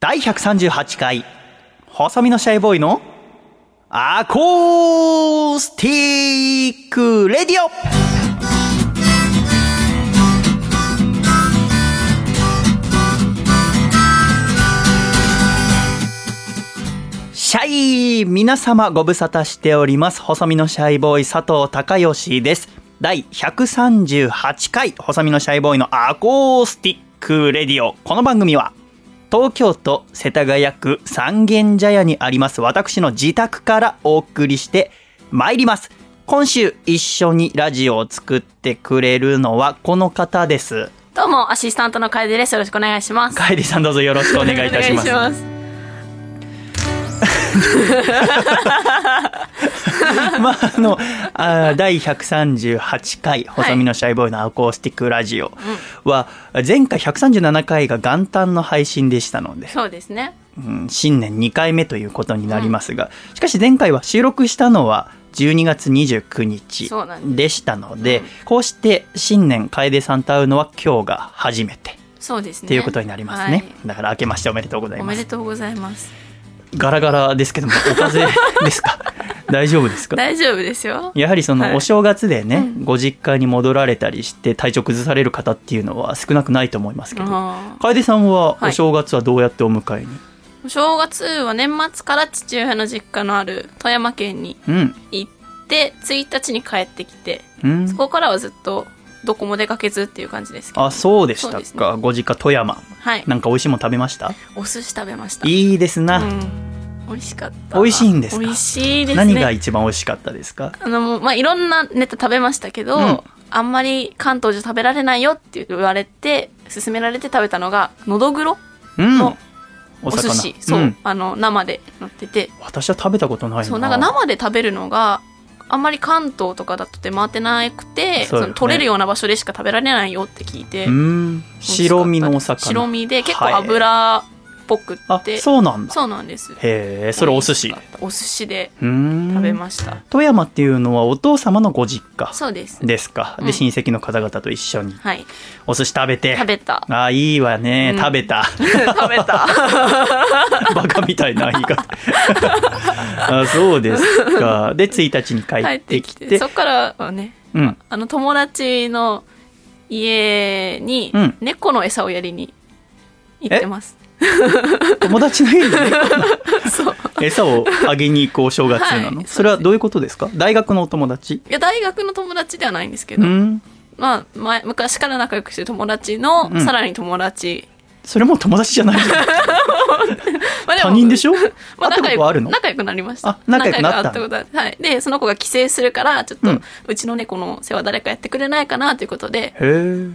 第138回、細身のシャイボーイのアコースティックレディオシャイ皆様ご無沙汰しております。細身のシャイボーイ佐藤孝義です。第138回、細身のシャイボーイのアコースティックレディオ。この番組は、東京都世田谷区三軒茶屋にあります私の自宅からお送りしてまいります。今週一緒にラジオを作ってくれるのはこの方です。どうも、アシスタントの楓です。よろしくお願いします。カイリさんどうぞよろしくお願いいたします。お願いします。まあ、あの、あー第138回、細身のシャイボーイのアコースティックラジオは、前回137回が元旦の配信でしたので、そうですね。うん新年2回目ということになりますが、しかし前回は収録したのは12月29日でしたので、こうして新年楓さんと会うのは今日が初めてそうですね。っていうことになりますね。だから明けましておめでとうございはい。おます。めでとうございます。ガラガラですけども、お風邪ですか？大丈夫ですか？大丈夫ですよ。やはりそはい。のお正月でね、うん。ご実家に戻られたりして体調崩される方っていうのは少なくないと思いますけど、あ楓さんははい。お正月はどうやってお迎えに、ーお正月は年末から父親の実家のある富山県にうん、行って、1日に帰ってきて、うん。そこからはずっとどこも出かけずっていう感じですけど。あそうでしたか、ご実家富山はい。なんか美味しいもの食べました？お寿司食べました。いいですな、うん。美味しかった。美味しいんですか？美味しいですね。何が一番美味しかったですか？あの、まあ、いろんなネタ食べましたけど、うんあんまり関東じゃ食べられないよって言われて、勧められて食べたのが、のどぐろうんのおお寿司。そう、んあの、生で乗ってて、私は食べたことないなそう、なんか生で食べるのが、あんまり関東とかだと出回ってなくて、そね。の取れるような場所でしか食べられないよって聞いて、うん。白身のお魚。白身で結構はいぽくっあて、そうなんだ。そうなんです。へえそれお寿司。お寿司でうん。食べました。富山っていうのはお父様のご実家そうです。ですか、うん。で親戚の方々と一緒に。はい。お寿司食べて。食べた。あいいわね、うん。食べた。食べた。バカみたいな言い方。あそうですか。で1日に帰帰っって。てきて。そっからはねうん。あの友達の家にうん。猫の餌をやりに行ってます、友達の家にね。餌をあげに行くお正月なの、はい。それはどういうことですか？大学のお友達？いや大学の友達ではないんですけど、うん。まあ前昔から仲良くしてる友達の、うん。さらに友達、それも友達じゃないじゃん。他人でしょ？まあ仲良ことあるの？く仲良くなりました。あ仲良くなったことある。はい。でその子が帰省するからちょっと、ううんちの猫の世話誰かやってくれないかなということで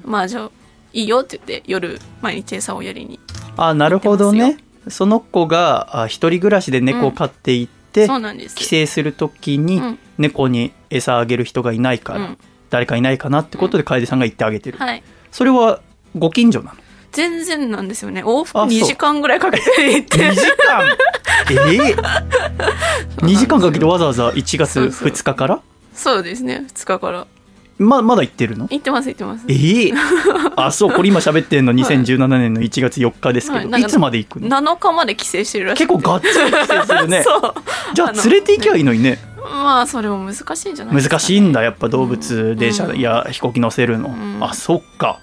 まあじゃあいいよって言って夜毎日餌をやりにあなるほどね。その子があ一人暮らしで猫を飼っていて、そうなん帰省するときにうん。猫に餌あげる人がいないから、うん。誰かいないかなってことで楓さんが行ってあげてる、はい。それはご近所なの？全然なんですよね。往復あそう。2時間ぐらいかけて行って。2時間？ええ。2時間かけてわざわざ1月そうそう。2日から？そうですね。2日からままだ行ってるの？行ってます行ってます。え？え あそうこれ今喋ってんの2017年の1月4日ですけど、い、はいなんかつまで行くの？7日まで帰省してるらしくて結構がっつり帰省するね。そう。じゃあ連れて行きゃいいのにね。まあそれも難しいんじゃないね、難しいんだやっぱ動物電車うん。や飛行機乗せるの、ん。あそっか。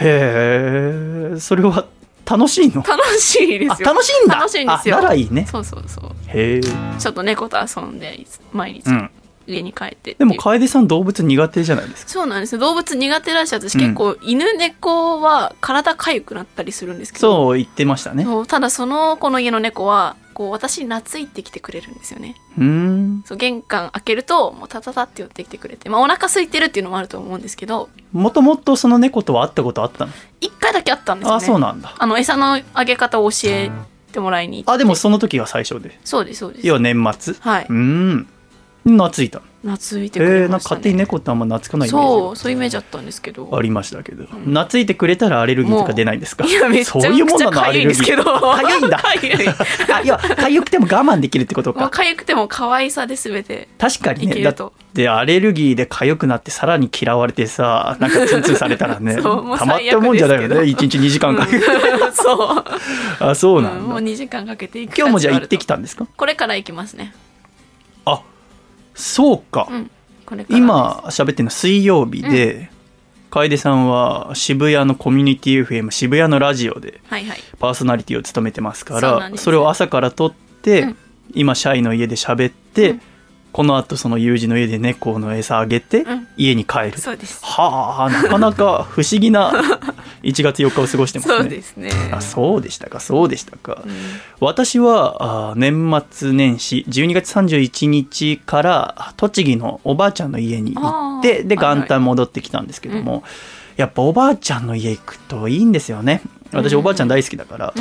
へえ。それは楽しいの？楽しいですよ。あ楽しいんだ。楽しいんですよ。あならいいね。そうそうそう。へえ。ちょっと猫と遊んで毎日。うん家に帰ってでも楓さん動物苦手じゃないですか？そうなんですよ。動物苦手らしい。私うん。結構、犬猫は体かゆくなったりするんですけど。そう言ってましたね。そうただその子の家の猫はこう私に懐いてきてくれるんですよね。うーん。そう玄関開けるともうタタタって寄ってきてくれて、まあ、お腹空いてるっていうのもあると思うんですけど。もともとその猫とは会ったことあったの？一回だけあったんですよね。あそうなんだ。あの餌のあげ方を教えてもらいに行って。あでもその時が最初で。そうですそうです。要は年末。はい。うーん懐いた。懐いてえー、なんくれました、ね。か勝手に猫ってあんま懐かないイメージそうそういうイメージあったんですけど。ありましたけど、懐いてくれたらアレルギーとか出ないんですか？いやめっちゃそういうもんなのくちゃアレルですけど。かゆいんだ。かゆいあいやかゆくても我慢できるってことか。もう痒くても可愛さで全て。確かにいねだってアレルギーで痒くなってさらに嫌われてさなんかツンツンされたらねたまったもんじゃないよね。1日2時間かけて。そう。あそうなんだ、うんもう2時間かけて今日もじゃあ行ってきたたんですか？これから行きますね。あそうか、うん今喋ってるの水曜日で、楓さんは渋谷のコミュニティ FM 渋谷のラジオではいはい。パーソナリティを務めてますからそんですれを朝から撮って、うん。今シャイの家で喋って、うんこの後その友人の家で猫の餌あげて、うん。家に帰る。そうです。はあなかなか不思議な 1月4日を過ごしてますね。そうですね。あそうでしたかそうでしたか、うん。私はあ年末年始12月31日から栃木のおばあちゃんの家に行ってで元旦戻ってきたんですけども、やっぱおばあちゃんの家行くといいんですよね私うん。おばあちゃん大好きだから、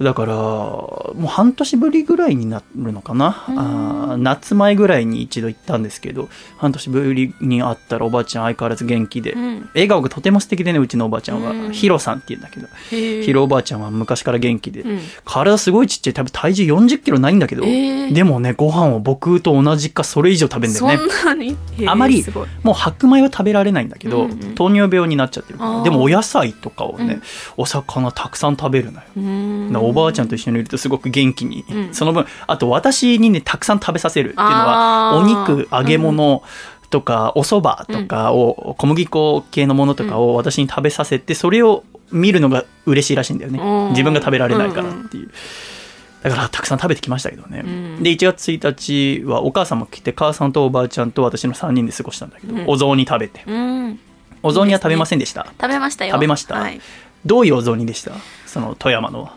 だからもう半年ぶりぐらいになるのかな、うん。あー夏前ぐらいに一度行ったんですけど半年ぶりに会ったらおばあちゃん相変わらず元気で、うん。笑顔がとても素敵でねうちのおばあちゃんは、うんヒロさんっていうんだけど、ヒロおばあちゃんは昔から元気で、うん。体すごいちっちゃい。多分体重40キロないんだけど、えー。でもねご飯を僕と同じかそれ以上食べるんだよね。あまりもう白米は食べられないんだけど、糖尿病になっちゃってるから。でもお野菜とかをね、うん。お魚たくさん食べるのよ。おばあちゃんと一緒にいるとすごく元気に、うん。その分あと私にねたくさん食べさせるっていうのはお肉揚げ物とか、お蕎麦とかを、小麦粉系のものとかを私に食べさせてそれを見るのが嬉しいらしいんだよね。うん。自分が食べられないからっていう。だからたくさん食べてきましたけどね、うん。で1月1日はお母さんも来て母さんとおばあちゃんと私の3人で過ごしたんだけど、うん。お雑煮食べて。うん。お雑煮は食べませんでした？食べましたよ。食べました。はいどういうお雑煮でした？その富山の。は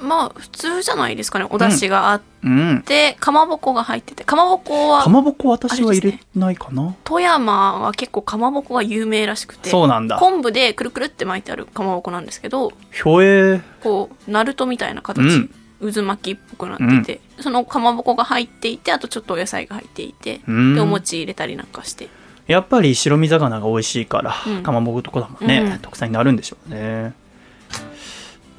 まあ普通じゃないですかね。お出汁があっうん。て、かまぼこが入ってて。かまぼこはかまぼこ私は入れないかな、富山は結構かまぼこが有名らしくてそうなんだ。昆布でくるくるって巻いてあるかまぼこなんですけどひょえ。ーこうナルトみたいな形、うん。渦巻きっぽくなってて、そのかまぼこが入っていてあとちょっとお野菜が入っていて、うん。でお餅入れたりなんかしてやっぱり白身魚が美味しいから、うん。かまぼことかだもんね、うん。特産になるんでしょうね。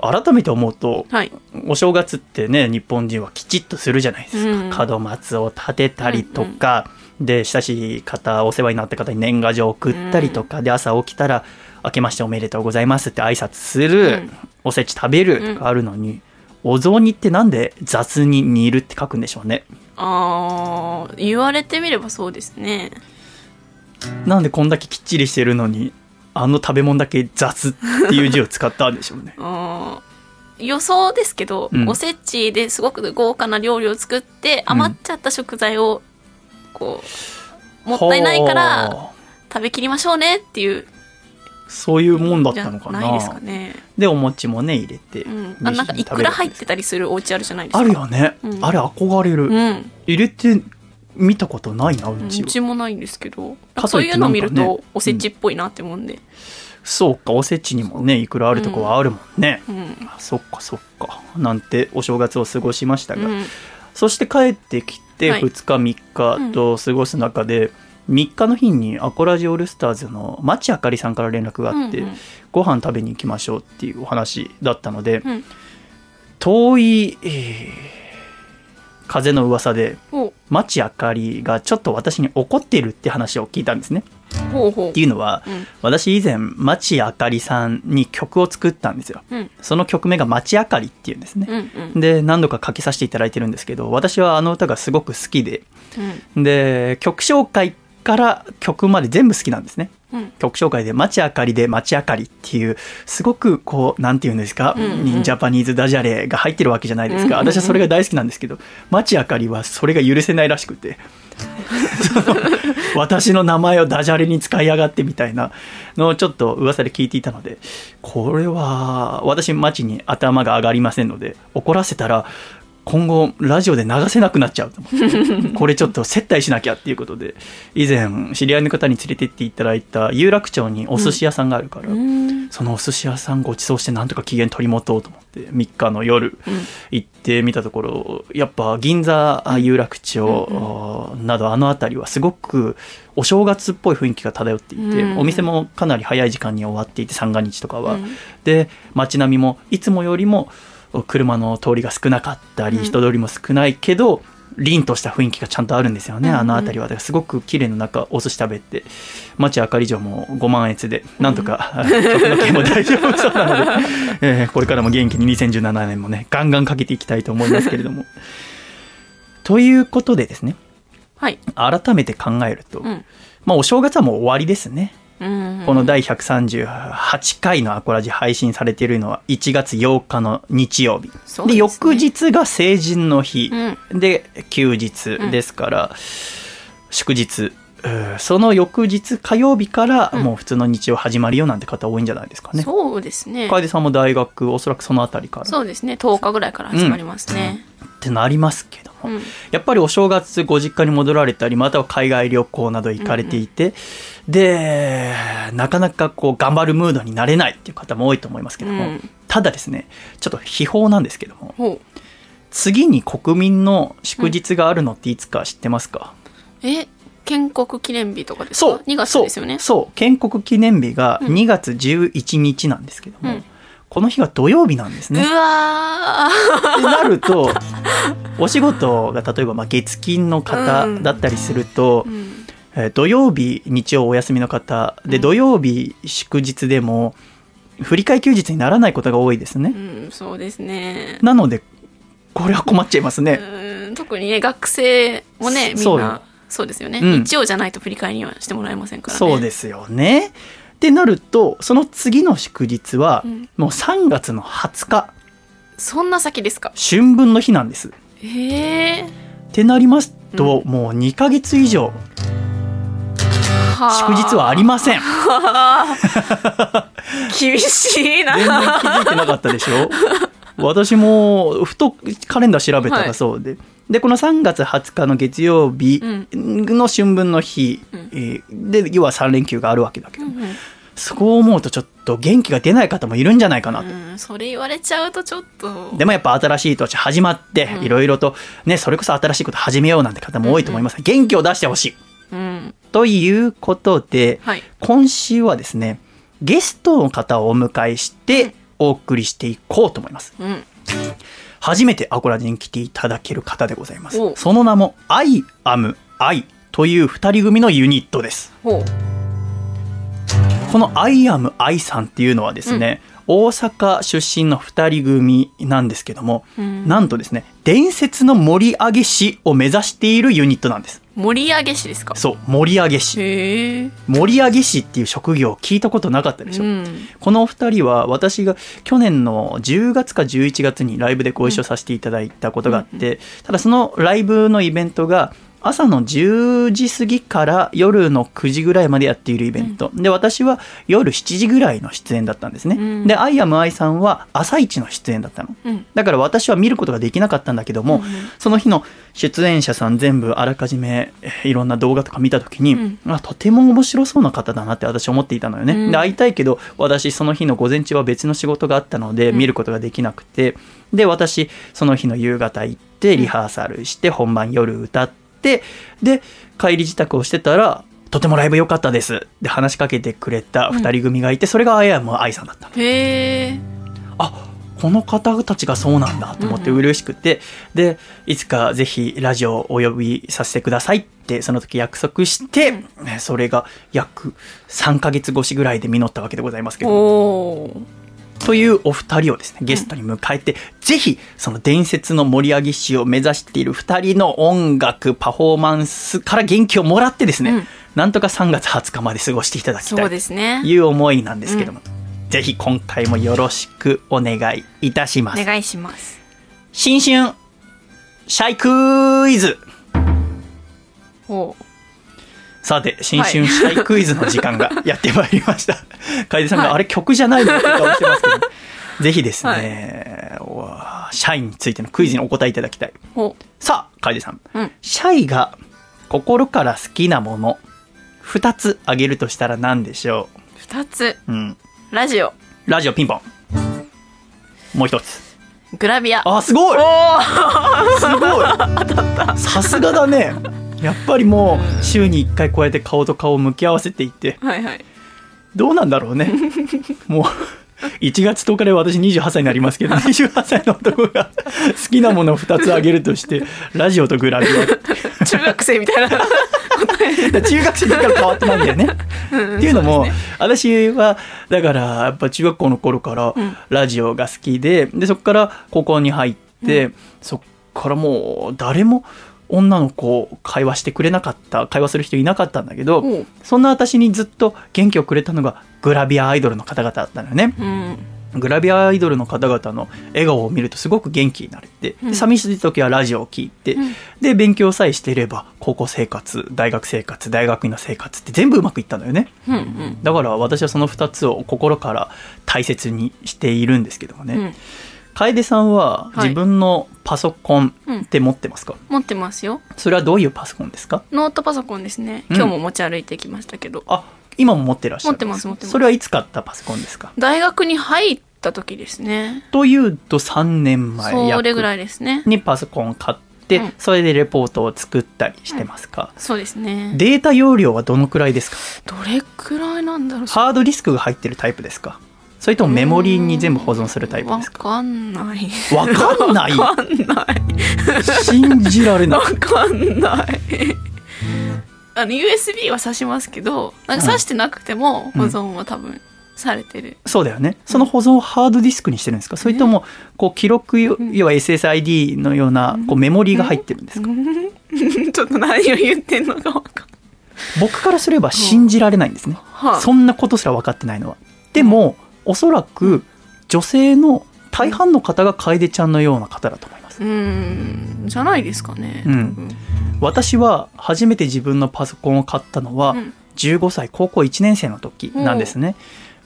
改めて思うとはい。お正月ってね日本人はきちっとするじゃないですか、うん。門松を立てたりとか、で親しい方お世話になった方に年賀状を送ったりとか、で朝起きたら「明けましておめでとうございます」って挨拶する、うん。おせち食べるとかあるのに、お雑煮ってなんで雑に煮るって書くんでしょうね。あー言われてみればそうですねなんでこんだけきっちりしてるのにあの食べ物だけ雑っていう字を使ったんでしょうね。予想ですけど、うん。おせちですごく豪華な料理を作って余っちゃった食材をこうもったいないからはあ食べきりましょうねっていう。そういうもんだったのかな。ないですかね、でお餅もね入れて、うん、あなんかいくら入ってたりするお家あるじゃないですか。あるよね、うん。あれ憧れる、うん。入れて見たことないなううちは、ちもないんですけど。そういうの見るとおせちっぽいなって思うんで、そうかおせちにもねいくらあるとこはあるもんね、うん。あそっかそっか。なんてお正月を過ごしましたが、うん。そして帰ってきてはい。2日3日と過ごす中で、3日の日にアコラジオールスターズの町あかりさんから連絡があって、うんうん。ご飯食べに行きましょうっていうお話だったので、うん。遠い、えー風の噂でほ町あかりがちょっと私に怒ってるって話を聞いたんですね。うほうほう。っていうのは、うん。私以前町あかりさんに曲を作ったんですよ。うん。その曲名が町あかりっていうんですね。うんうん。で何度か書きさせていただいてるんですけど私はあの歌がすごく好きで。うん。で曲紹介から曲まで全部好きなんですね。うん曲紹介で「街あかり」で「街あかり」っていうすごくこうなんて言うんですか、うんうん。にジャパニーズダジャレが入ってるわけじゃないですか、私はそれが大好きなんですけど街あかりはそれが許せないらしくて。私の名前をダジャレに使いやがってみたいなのをちょっと噂で聞いていたのでこれは私街に頭が上がりませんので怒らせたら今後ラジオで流せなくなっちゃうと思って。これちょっと接待しなきゃっていうことで。以前知り合いの方に連れてっていただいた有楽町にお寿司屋さんがあるから、うん。そのお寿司屋さんご馳走してなんとか機嫌取り持とうと思って3日の夜うん。行ってみたところやっぱ銀座あ有楽町などあの辺りはすごくお正月っぽい雰囲気が漂っていて、うん。お店もかなり早い時間に終わっていて三が日とかは、うん。で街並みもいつもよりも車の通りが少なかったりうん。人通りも少ないけど、凛とした雰囲気がちゃんとあるんですよね、うんうんあの辺りは。だからすごく綺麗な中お寿司食べて町あかり城も5万円でなんとか、曲の件も大丈夫そうなので、えーこれからも元気に2017年もねガンガンかけていきたいと思いますけれども。ということでですね。はい。改めて考えると、うん。まあお正月はもう終わりですねうん。この第138回のアコラジ配信されているのは1月8日の日曜日。でね翌日が成人の日、うん。で、休日ですから、祝日。うんその翌日火曜日からうんもう普通の日曜始まるよなんて方多いんじゃないですかね。そうですね。楓さんも大学おそらくそのあたりからっそうですね。10日ぐらいから始まりますね。てなりますけども、うん。やっぱりお正月ご実家に戻られたりまたは海外旅行など行かれていて、でなかなかこう頑張るムードになれないっていう方も多いと思いますけども、うん。ただですねちょっと秘宝なんですけどもほ次に国民の祝日があるのっていつか知ってますか、う。え、建国記念日とかですか？そう。2月ですよね。そう。建国記念日がうん。2月11日なんですけども、うんこの日が土曜日なんですうね。わーってなるとお仕事が例えばまあ月金の方だったりすると、うん。えー土曜日日曜お休みの方で、うん土曜日祝日でも振り替え休日にならないことが多いですね、うん、そうですね。なのでこれは困っちゃいますね、うん特にね、学生もね、みんよな、そうですよね。うん日曜じゃないと振り替えにはしてもらえませんからね。そうですよねってなるとその次の祝日は、うん。もう3月の20日。そんな先ですか？春分の日なんです。っえ。えてなりますと、もう2ヶ月以上祝日はありません。厳しいな。全然気づいてなかったでしょ？私もふとカレンダー調べたはいらそうで、でこの3月20日の月曜日の春分の日、うん。えーで要は3連休があるわけだけど、うんそう思うとちょっと元気が出ない方もいるんじゃないかなと、うん、それ言われちゃうとちょっと。でもやっぱ新しい年始まってうん。いろいろとねそれこそ新しいこと始めようなんて方も多いと思います、元気を出してほしい。うん。ということで、はい。今週はですねゲストの方をお迎えしてお送りしていこうと思います。うん。初めてアコラジに来ていただける方でございます。おその名も I am I という二人組のユニットです。ほこの I am I さんっていうのはですね、大阪出身の二人組なんですけども、う。うん。なんとですね伝説の盛り上げ師を目指しているユニットなんです。盛り上げ師ですか？そう盛り上げ師。盛り上げ師っていう職業聞いたことなかったでしょ、うん。このお二人は私が去年の10月か11月にライブでご一緒させていただいたことがあって、ただそのライブのイベントが朝の10時過ぎから夜の9時ぐらいまでやっているイベント、で私は夜7時ぐらいの出演だったんですね、うん。で「アイアムアイさんは朝一の出演だったの。うん。だから私は見ることができなかったんだけども、うんその日の出演者さん全部あらかじめえーいろんな動画とか見た時に、うん。あとても面白そうな方だなって私思っていたのよね、うん。で会いたいけど私その日の午前中は別の仕事があったのでうん。見ることができなくて、で私その日の夕方行ってリハーサルして本番夜歌ってで帰り自宅をしてたらとてもライブ良かったです。で話しかけてくれた2人組がいて、それがあやむ愛さんだった。あこの方たちがそうなんだと思ってうんうん。嬉しくて、でいつかぜひラジオをお呼びさせてくださいってその時約束して、ねそれが約3ヶ月越しぐらいで実ったわけでございますけど。というお二人をですねゲストに迎えて、ぜひその伝説の盛り上げ師を目指している二人の音楽パフォーマンスから元気をもらってですね、うんなんとか3月20日まで過ごしていただきたいですねと。いう思いなんですけども、ぜひ今回もよろしくお願いいたしますお願いします。新春シャイクイズほう。さて新春シャイクイズの時間がやってまいりました。楓さんが、はい。あれ曲じゃないの？って顔してますけど。ぜひですね、わシャイについてのクイズにお答えいただきたい。ほさあ楓さん。シャイが心から好きなもの2つあげるとしたら何でしょ二つ。う、うん、ラジオ。ラジオピンポン。もう一つ。グラビア。あ、すごい！すごい！さすがだね。やっぱりもう週に1回こうやって顔と顔を向き合わせていってはいはい。どうなんだろうね。もう1月10日で私28歳になりますけど28歳の男が好きなものを2つ挙げるとしてラジオとグラビア。中学生みたいな。中学生の時から変わってないんだよね。っていうのも、私はだからやっぱ中学校の頃からん。ラジオが好きででそこから高校に入って、そっからもう誰も女の子会話してくれなかった会話する人いなかったんだけど、おうそんな私にずっと元気をくれたのがグラビアアイドルの方々だったのよね。うん。グラビアアイドルの方々の笑顔を見るとすごく元気になれて、うん。で寂しい時はラジオを聞いて、うん。で勉強さえしていれば高校生活大学生活大学院の生活って全部うまくいったのよね。うんうん。だから私はその2つを心から大切にしているんですけどもね、うん楓さんははい。自分のパソコンって持ってますか、持ってますよ。それはどういうパソコンですか？ノートパソコンですね。うん。今日も持ち歩いてきましたけど、あ今も持ってらっしゃる持ってます持ってます。それはいつ買ったパソコンですか？大学に入った時ですね。というと3年前それぐらいいですね。にパソコンを買って、うん。それでレポートを作ったりしてますか、そうですね。データ容量はどのくらいですか？どれくらいなんだろう。ハードディスクが入ってるタイプですか？それともメモリーに全部保存するタイプわですか？かんない。わかんない？わかんない。信じられない。わかんない。あの USB は挿しますけどなんか挿してなくても保存は多分されてる、そうだよね。その保存をハードディスクにしてるんですか？それともこう記録要は SSID のようなこうメモリーが入ってるんですか？ちょっと何を言ってんのかわかんない。僕からすれば信じられないんですね。はあそんなことすら分かってないのは。でもおそらく女性の大半の方が楓ちゃんのような方だと思います。うーん。じゃないですかね。うん。私は初めて自分のパソコンを買ったのはうん。15歳高校1年生の時なんですね、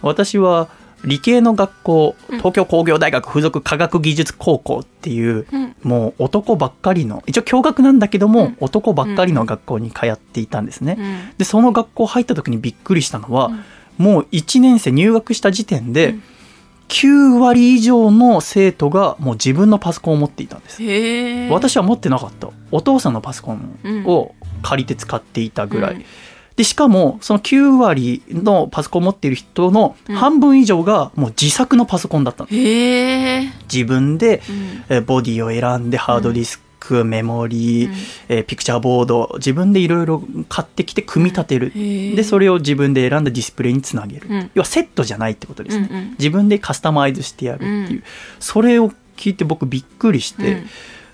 私は理系の学校うん。東京工業大学附属科学技術高校っていううん。もう男ばっかりの一応共学なんだけども、うん。男ばっかりの学校に通っていたんですね、うん。でその学校入った時にびっくりしたのは、うんもう1年生入学した時点でうん。9割以上の生徒がもう自分のパソコンを持っていたんです。私は持ってなかった。お父さんのパソコンを借りて使っていたぐらい、うん。でしかもその9割のパソコンを持っている人のうん。半分以上がもう自作のパソコンだったのへえ。自分でボディを選んでハードディスク、メモリー、うん。えーピクチャーボード自分でいろいろ買ってきて組み立てる、へえでそれを自分で選んだディスプレイにつなげる、うん。要はセットじゃないってことですね、うんうん。自分でカスタマイズしてやるっていう、うん。それを聞いて僕びっくりして、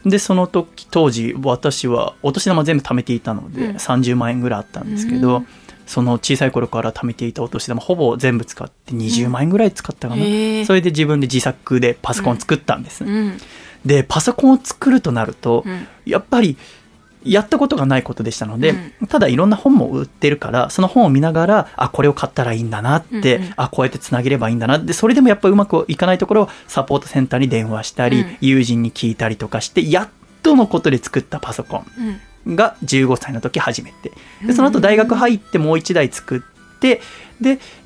うん。でその時当時私はお年玉全部貯めていたので、うん。30万円ぐらいあったんですけど、うん。その小さい頃から貯めていたお年玉ほぼ全部使って20万円ぐらい使ったかな、へえそれで自分で自作でパソコン作ったんです、うんでパソコンを作るとなると、うん。やっぱりやったことがないことでしたので、うただいろんな本も売ってるからその本を見ながらあこれを買ったらいいんだなって、うん。うんあこうやってつなげればいいんだなってそれでもやっぱうまくいかないところはサポートセンターに電話したり、うん。友人に聞いたりとかしてやっとのことで作ったパソコうん。ンが15歳の時初めて。うん。でその後大学入ってもう1台作ってで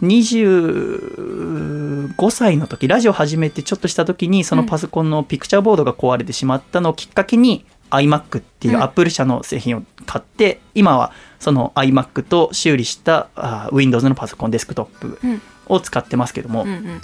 25歳の時ラジオ始めてちょっとした時にそのパソコンのピクチャーボードが壊れてしまったのをきっかけに iMac っていううん。アップル社の製品を買って、今はその iMac と修理したあ Windows のパソコンデスクトップうん。を使ってますけども、うんうん。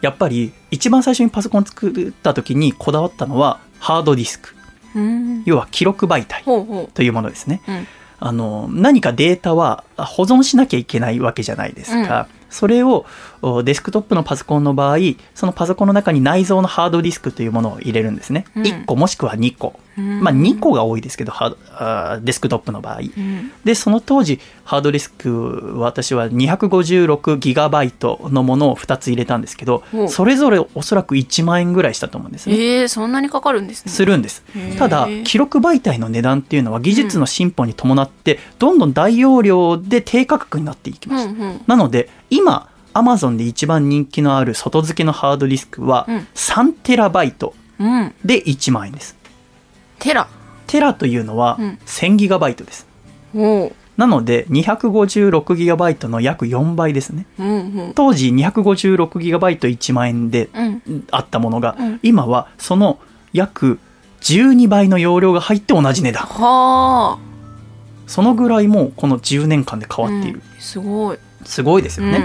やっぱり一番最初にパソコン作った時にこだわったのはハードディスク。うん。要は記録媒体ほうほというものですね。ううんあの何かデータは保存しなきゃいけないわけじゃないですか、それをおデスクトップのパソコンの場合そのパソコンの中に内蔵のハードディスクというものを入れるんですね、うん。1個もしくは2個、うん。まあ2個が多いですけどハードあーデスクトップの場合。うん。でその当時ハードディスク私は256ギガバイトのものを2つ入れたんですけどそれぞれおそらく1万円ぐらいしたと思うんですね、えー、そんなにかかるんですね。するんです。ただ記録媒体の値段っていうのは技術の進歩に伴ってどんどん大容量で低価格になっていきました、うんうん。なので今アマゾンで一番人気のある外付けのハードディスクはうん。3テラバイトうん。で1万円です。テラ。テラというのはうん。1000ギガバイトです。なので 256GB の約4倍ですね。うんうん。当時 256GB1 万円でうん。あったものが、うん。今はその約12倍の容量が入って同じ値段。はあ。そのぐらいもうこの10年間で変わっている、うん。すごい。すごいですよね、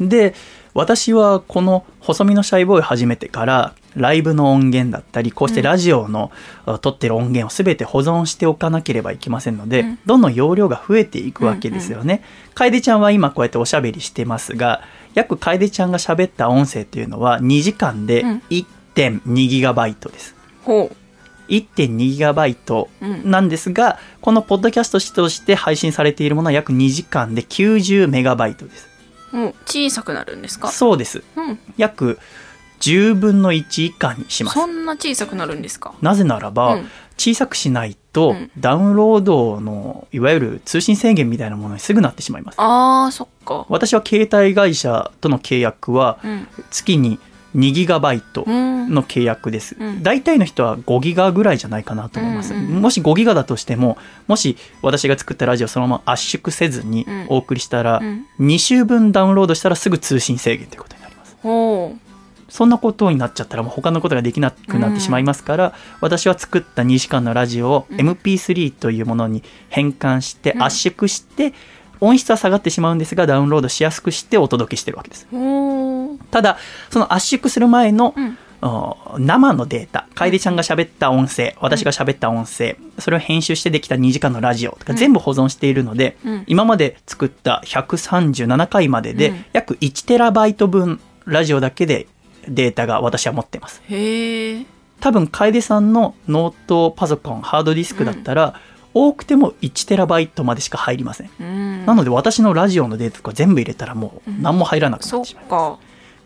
で私はこの細身のシャイボーイ始めてからライブの音源だったりこうしてラジオの、あ撮ってる音源を全て保存しておかなければいけませんので、うん。どんどん容量が増えていくわけですよね、楓ちゃんは今こうやっておしゃべりしてますが約楓ちゃんが喋った音声というのは2時間でうん。1.2ギガバイトです。ほ1.2ギガバイトううん。なんですがこのポッドキャストとして配信されているものは約2時間で90メガバイトです小さくなるんですか？そうです。うん。約10分の1以下にします。そんな小さくなるんですか？なぜならば、うん。小さくしないと、うん。ダウンロードのいわゆる通信制限みたいなものにすぐなってしまいます。あーそっか。私は携帯会社との契約はうん。月に2ギガバイトうん。の契約です、うん。大体の人は5ギガぐらいじゃないかなと思います、うんうんもし5ギガだとしてももし私が作ったラジオをそのまま圧縮せずにうん。お送りしたら、うん。2週分ダウンロードしたらすぐ通信制限ということになります。ほそんなことになっちゃったらもう他のことができなくなってしまいますから、私は作った2時間のラジオをうん。MP3 というものに変換してうん。圧縮して、音質は下がってしまうんですがダウンロードしやすくしてお届けしてるわけです。うほうただその圧縮する前の、生のデータ。楓ちゃんが喋った音声私が喋った音声。それを編集してできた2時間のラジオとかうん。全部保存しているので、うん。今まで作った137回まででうん。約1テラバイト分ラジオだけでデータが私は持ってます。へえ多分楓さんのノートパソコンハードディスクだったら、多くても1テラバイトまでしか入りません、うん。なので私のラジオのデータとか全部入れたらもう何も入らなくなそってっしまう、か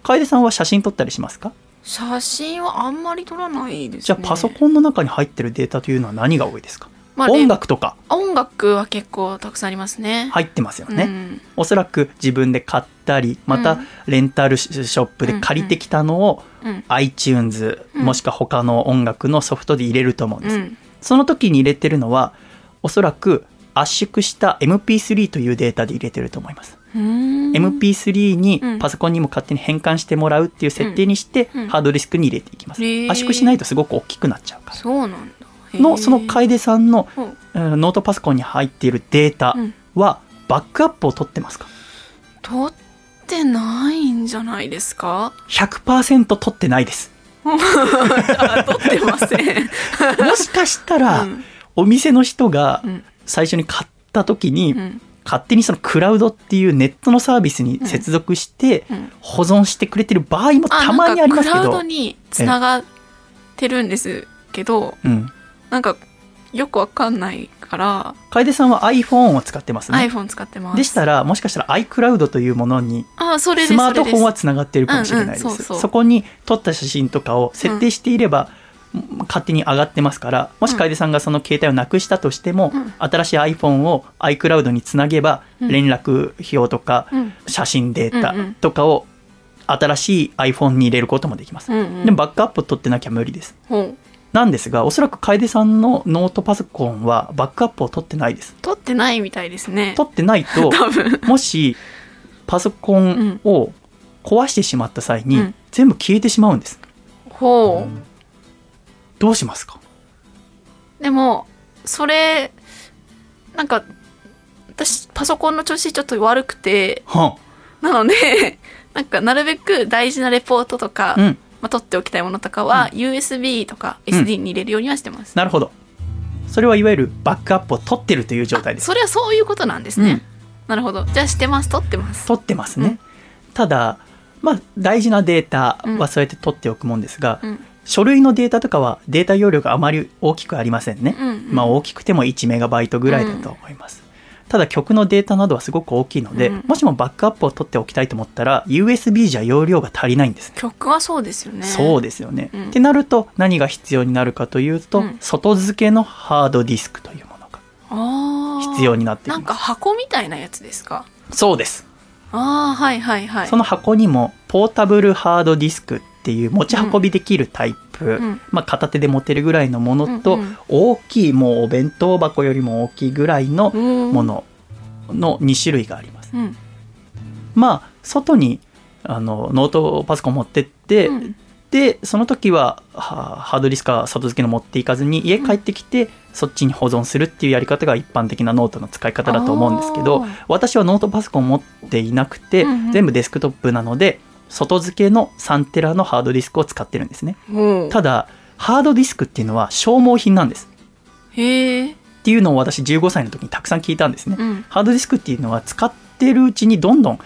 楓さんは写真撮ったりしますか？写真はあんまり撮らないですね。じゃあパソコンの中に入ってるデータというのは何が多いですか、まあ音楽とか。音楽は結構たくさんありますね。入ってますよね、うん。おそらく自分で買ったりまたうんレンタルショップで借りてきたのをうん iTunes うん。もしくは他の音楽のソフトで入れると思うんです、うん。その時に入れてるのはおそらく圧縮した MP3 というデータで入れてると思います、MP3 にうん。パソコンにも勝手に変換してもらうっていう設定にしてうん。ハードディスクに入れていきます、圧縮しないとすごく大きくなっちゃうかそうなんだ。らのその回楓さんのう。んうんノートパソコンに入っているデータうん。はバックアップを取ってますか？撮ってないんじゃないですか？100%取ってないです。あ撮ってません。もしかしたら、うん。お店の人がうん。最初に買った時に、うん勝手にそのクラウドっていうネットのサービスに接続してうん。保存してくれてる場合もたまにありますけど。なんかクラウドにつながってるんですけどうん。なんかよくわかんないから、楓さんは iPhone を使ってますね。iPhone 使ってます。でしたらもしかしたら iCloud というものにスマートフォンはそつながっているかもしれないです、そこに撮った写真とかを設定していれば、勝手に上がってますからもし楓さんがそれ携帯をなくしたとしても、うん。新しい iPhone を iCloud につなげば、うん。連絡表とか、うん。写真データとかを新しい iPhone に入れることもできます、うんうん。でもバックアップを取ってなきゃ無理です。なんですがおそらく楓さんのノートパソコンはバックアップを取ってないです。撮ってないみたいですね。取ってないと もしパソコンを壊してしまった際に、うん。全部消えてしまうんです。ほどうしますか？うでもそれなんか私パソコンの調子ちょっと悪くてはなので なんかなるべく大事なレポートとか、あうん。まあ、取っておきたいものとかは、USB とか SD に入れるようにはしてます、なるほど。それはいわゆるバックアップを取ってるという状態です。それはそういうことなんですね、うん。なるほど。じゃあしてます。取ってます。取ってますね、うん。ただまあ大事なデータうん。はそうやって取っておくもんですが、うん書類のデータとかはデータ容量があまり大きくありませんね、うんうん。まあ大きくても1メガバイトぐらいだと思います、ただ曲のデータなどはすごく大きいので、うんもしもバックアップを取っておきたいと思ったら USB じゃ容量が足りないんですね。曲はそうですよね。そうですよね、うん。ってなると何が必要になるかというと、うん。外付けのハードディスクというものが必要になってきます。なんか箱みたいなやつですか？そうです。ああはいはいはい。その箱にもポータブルハードディスクっていう持ち運びできるタイプ、ん。まあ、片手で持てるぐらいのものと、うんうん。大きいもうお弁当箱よりも大きいぐらいのもものの2種類があります。うん。まあ外にあのノートパソコン持ってって、うん。でその時ははハードディスクか外付けの持っていかずに家帰ってきて、そっちに保存するっていうやり方が一般的なノートの使い方だと思うんですけど私はノートパソコン持っていなくて、全部デスクトップなので外付けの3テラのハードディスクを使ってるんですね。ほうただハードディスクっていうのは消耗品なんです。へえっていうのを私15歳の時にたくさん聞いたんですね、うん。ハードディスクっていうのは使ってるうちにどんどん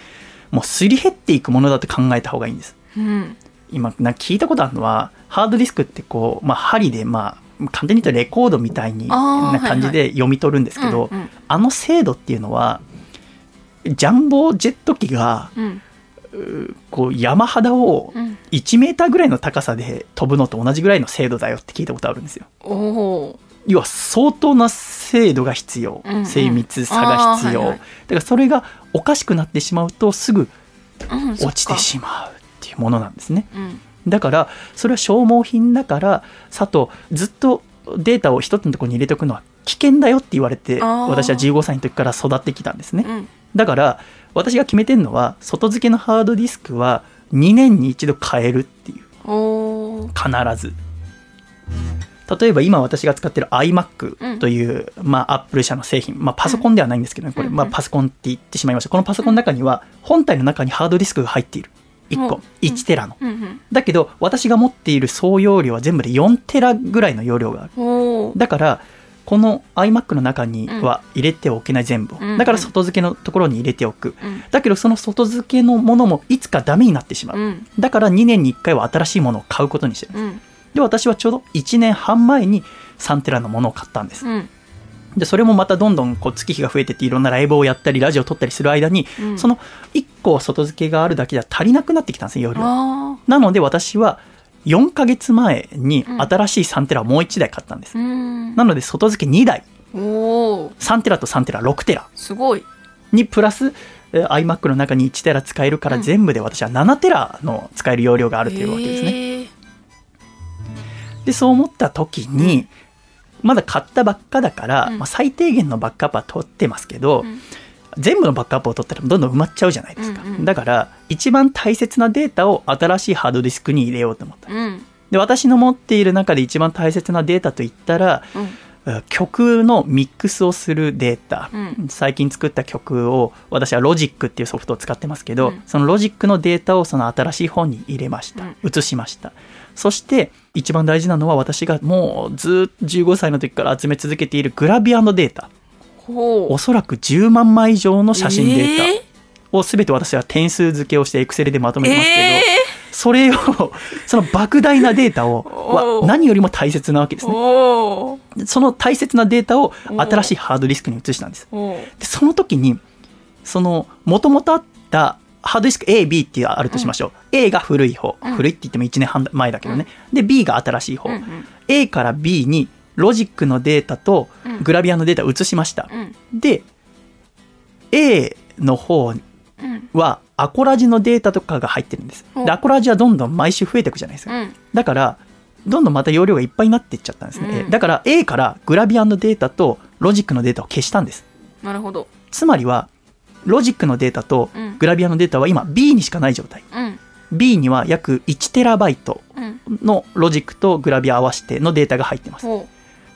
もうすり減っていくものだと考えた方がいいんです。うん。今な聞いたことあるのはハードディスクってこう、まあ、針でまあ簡単に言うとレコードみたいにな感じで読み取るんですけど、うんうん。あの精度っていうのはジャンボジェット機がうんこう山肌をうん1メーターぐらいの高さで飛ぶのと同じぐらいの精度だよって聞いたことあるんですよ。要は相当な精度が必要、うんうん。精密さが必要、あーはいはい。だからそれがおかしくなってしまうとすぐうん落ちてしまうっていうものなんですね。うん。だからそれは消耗品だから佐藤ずっとデータを一つのところに入れておくのは危険だよって言われて私は15歳の時から育ってきたんですね。うん。だから私が決めてるのは外付けのハードディスクは2年に一度変えるっていう。必ず。例えば今私が使ってる iMac という、まあ、アップル社の製品、まあ、パソコンではないんですけどね、これ、うん。まあ、パソコンって言ってしまいました。このパソコンの中には本体の中にハードディスクが入っている。1個。うん。1テラの。うん。うん。だけど私が持っている総容量は全部で4テラぐらいの容量がある。だからこの iMac の中には入れておけない全部を。うんだから外付けのところに入れておく。うん。だけどその外付けのものもいつかダメになってしまう。うん。だから2年に1回は新しいものを買うことにしてるんです。うん。で私はちょうど1年半前に3テラのものを買ったんです。うん。でそれもまたどんどんこう月日が増えてっていろんなライブをやったりラジオを撮ったりする間にうん。その1個外付けがあるだけじゃ足りなくなってきたんですね容なので私は4ヶ月前にうん。新しい3テラをもう1台買ったんです。ーうん。なので外付け2台。おお3テラと3テラ6テラ。すごい。にプラスえー iMac の中に1テラ使えるからうん。全部で私は7テラの使える容量があるというわけですね。へー。でそう思った時にまだ買ったばっかだから、うん。まあ、最低限のバックアップは取ってますけど、うん全部のバックアップを取ったらどんどん埋まっちゃうじゃないですか、うんうん。だから一番大切なデータを新しいハードディスクに入れようと思った。うん。で私の持っている中で一番大切なデータといったらうん。え曲のミックスをするデータ、うん。最近作った曲を私はロジックっていうソフトを使ってますけど、うん。そのロジックのデータをその新しい方に入れました、うん。移しました。そして一番大事なのは私がもうずっと15歳の時から集め続けているグラビアのデータおそらく10万枚以上の写真デーえタを全て私は点数付けをしてエクセルでまとーめてますけど、えそれを その莫大なデータをおはー何よりも大切なわけですー。ねその大切なデータを新しいハードディスクに移したんです。でその時にその元々あったハードディスク A、B ってあるとしましょう。A が古い方。うん。古いって言っても1年半前だけどね。で、B が新しい方。うんうん。A から B にロジックのデータとうんグラビアのデータを移しました。うんで、A の方うんはアコラジのデータとかが入ってるんです。うんで、アコラジはどんどん毎週増えていくじゃないですか。うんだから、どんどんまた容量がいっぱいになっていっちゃったんですね。うんだから A からグラビアのデータとロジックのデータを消したんです。なるほどつまりは、ロジックのデータとうんグラビアのデータは今 B にしかない状態。うん B には約1テラバイトうんのロジックとグラビア合わせてのデータが入ってます。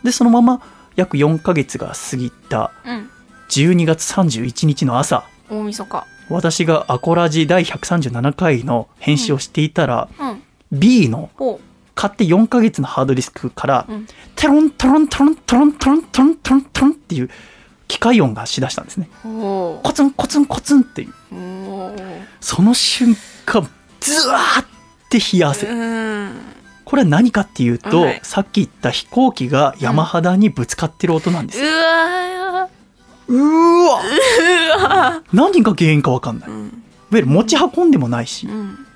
ほで、そのまま約4ヶ月が過ぎたううん12月31日の朝、大晦日。私がアコラジ第137回の編集をしていたら、うん。B のほ買って4ヶ月のハードディスクからう、うん。テロントロントロントロントロントロントロントロンっていう機械音がしだしたんですね。ほコツンコツンコツンっていう。うおーその瞬間、ズワーって冷や汗。うんこれは何かっていうと、はいさっき言った飛行機が山肌にぶつかってる音なんですう。わうーわーうわ何が原因かわかんない。いわうんゆる持ち運んでもないしう、ん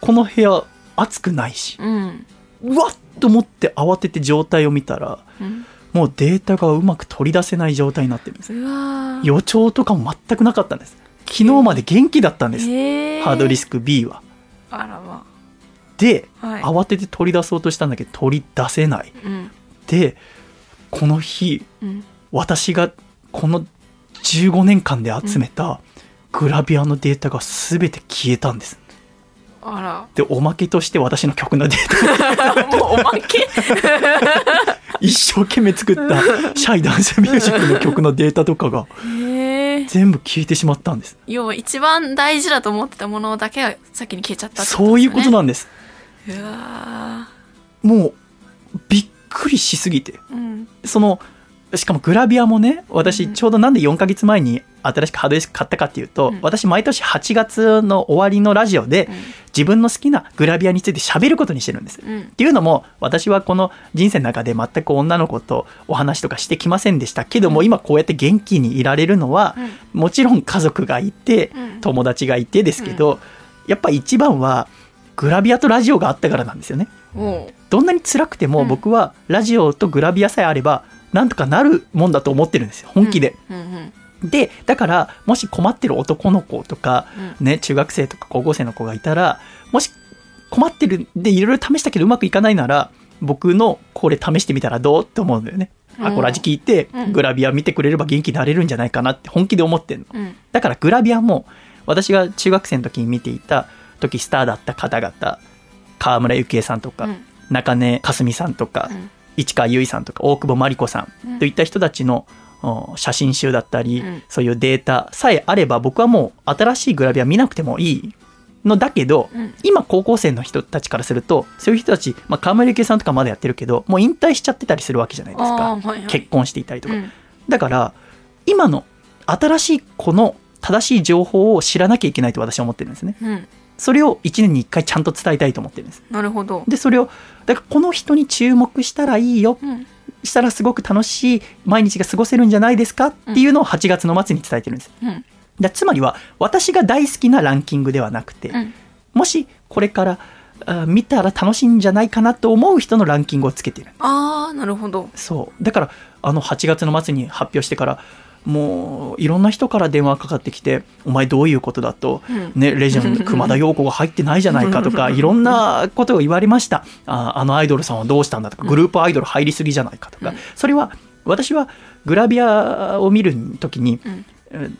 この部屋暑くないし、うんうわっと思って慌てて状態を見たら、うんもうデータがうまく取り出せない状態になってるんです。予兆とかも全くなかったんです。昨日まで元気だったんです。へーハードディスク B は。あらまで、はい慌てて取り出そうとしたんだけど取り出せない。うんで、この日、うん私がこの15年間で集めたグラビアのデータが全て消えたんです。あで、おまけとして私の曲のデータら。もうおまけ？一生懸命作った シャイダンスミュージックの曲のデータとかが。全部消えてしまったんです。要は一番大事だと思ってたものだけが先に消えちゃったね。そういうことなんです。もう、びっくりしすぎて。ーうん。その、しかもグラビアもね、私うんちょうどなんで4ヶ月前に新しくハードディスク買ったかっていうと、うん私毎年8月の終わりのラジオで自分の好きなグラビアについて喋ることにしてるんです。うん。っていうのも私はこの人生の中で全く女の子とお話とかしてきませんでしたけども、うん今こうやって元気にいられるのは、もちろん家族がいてうん友達がいてですけど、やっぱ一番はグラビアとラジオがあったからなんですよね。どんなに辛くてもうん僕はラジオとグラビアさえあればなんとかなるもんだと思ってるんですよ本気で。うんうんでだからもし困ってる男の子とか、うんね、中学生とか高校生の子がいたらもし困ってるんでいろいろ試したけどうまくいかないなら僕のこれ試してみたらどうって思うんだよね。うんアコラジ聞いてうんグラビア見てくれれば元気になれるんじゃないかなって本気で思ってんの。うんだからグラビアも私が中学生の時に見ていた時スターだった方々川村幸恵さんとか、うん。中根かすみさんとか、うん。市川由衣さんとか大久保真理子さうん。んといった人たちのお写真集だったり、うん。そういうデータさえあれば僕はもう新しいグラビア見なくてもいいのだけど、うん。今高校生の人たちからするとそういう人たち、まあ、川村幸恵さんとかまだやってるけどもう引退しちゃってたりするわけじゃないですか、結婚していたりとか、うん。だから今の新しい子の正しい情報を知らなきゃいけないと私は思ってるんですね。うんそれを1年に1回ちゃんと伝えたいと思ってるんです。なるほど。でそれをだからこの人に注目したらいいよ。うん。したらすごく楽しい毎日が過ごせるんじゃないですかっていうのを8月の末に伝えてるんです。うん。だつまりは私が大好きなランキングではなくて、うん。もしこれからあ見たら楽しいんじゃないかなと思う人のランキングをつけてる。ああなるほど。そう。だからあの8月の末に発表してからもういろんな人から電話かかってきて「お前どういうことだ」とうん。ね、レジェンド 熊田曜子が入ってないじゃないかとか いろんなことを言われました。ああのアイドルさんはどうしたんだとかグループアイドル入りすぎじゃないかとか、うん。それは私はグラビアを見る時に、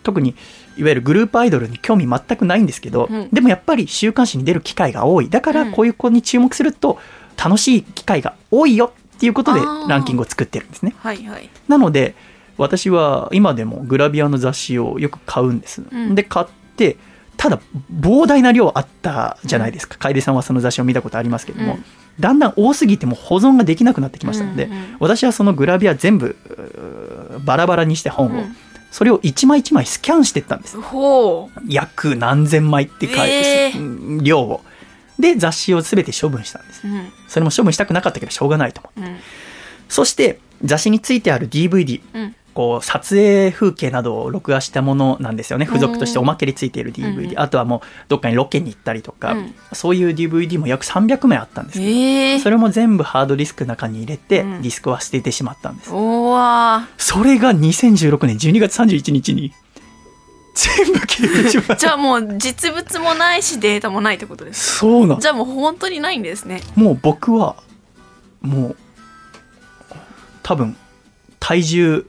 特にいわゆるグループアイドルに興味全くないんですけど、うん。でもやっぱり週刊誌に出る機会が多い。だからうん。こういう子に注目すると楽しい機会が多いよっていうことでランキングを作ってるんですね。はいはい。なので私は今でもグラビアの雑誌をよく買うんです、ん。で買ってただ膨大な量あったじゃないですか、楓さんはその雑誌を見たことありますけども、うん。だんだん多すぎても保存ができなくなってきましたので、うん。うん私はそのグラビア全部バラバラにして本を、うん。それを一枚一枚スキャンしていったんです。約何千枚って書いて、えー。うん量を。で雑誌を全て処分したんです。うん。それも処分したくなかったけどしょうがないと思ううん。そして雑誌についてある DVD うんこう撮影風景などを録画したものなんですよね。付属としておまけについている DVD、うんあとはもうどっかにロケに行ったりとか、うん。そういう DVD も約300枚あったんですけどええ。それも全部ハードディスクの中に入れて、うん。ディスクは捨ててしまったんです。おわそれが2016年12月31日に全部消えてしまった。じゃあもう実物もないしデータもないってことですそうなん。じゃあもう本当にないんですね。もう僕はもう多分体重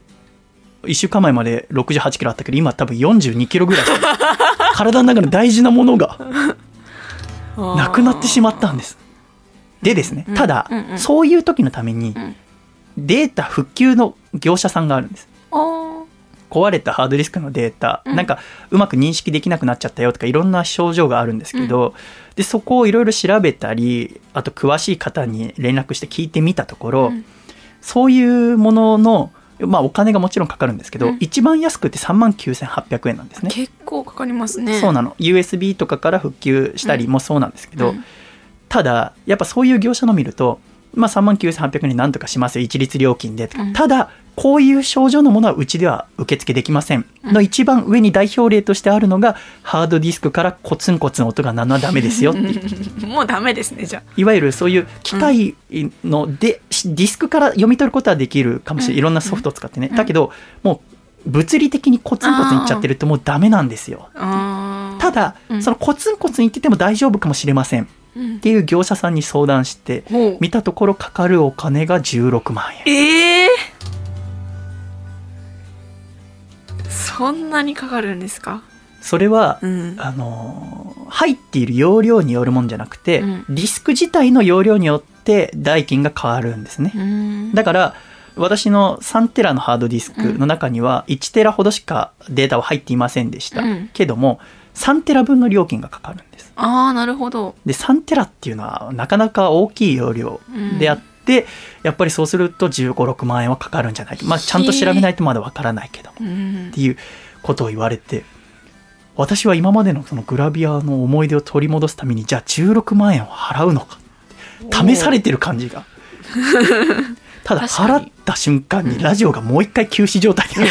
1週間前まで68キロあったけど今多分42キロぐらい。体の中の大事なものがなくなってしまったんです。でですねうん。ただ、うんうんそういう時のためにうん。データ復旧の業者さんがあるんです。壊れたハードディスクのデータ、うん。なんかうまく認識できなくなっちゃったよとかいろんな症状があるんですけど、でそこをいろいろ調べたりあと詳しい方に連絡して聞いてみたところ、うん。そういうものの、まあ、お金がもちろんかかるんですけど、うん。一番安くて3万9800円なんですね。結構かかりますね。そうなの。USB とかから復旧したりもそうなんですけど、うん。ただやっぱそういう業者の見ると、まあ、3万9800円になんとかしますよ一律料金で。うん。ただこういう症状のものはうちでは受付できません。の一番上に代表例としてあるのがハードディスクからコツンコツン音が鳴るのはダメですよ。ってもうダメですねじゃいわゆるそういう機械ので、ディスクから読み取ることはできるかもしれない、うん。いろんなソフトを使ってね、うん。だけどもう物理的にコツンコツンいっちゃってるともうダメなんですよ。ただ、うん。そのコツンコツン言ってても大丈夫かもしれませんっうんていう業者さんに相談してほう。見たところかかるお金が16万円。ええそそんなにかかるんですか？それは、うん。あのー入っている容量によるもんじゃなくて、うん。ディスク自体の容量によって代金が変わるんですね。うん。だから、私の3テラのハードディスクの中には1テラほどしかデータは入っていませんでした。うん。けども、3テラ分の料金がかかるんです。ああなるほどで、3テラっていうのはなかなか大きい容量であって、やっぱりそうすると15、6万円はかかるんじゃないか。まあ、ちゃんと調べないとまだわからないけども。うんっていうことを言われて、私は今までのそのグラビアの思い出を取り戻すために、じゃあ16万円を払うのか。試されてる感じが。ただ、払った瞬間にラジオがもう一回休止状態になる。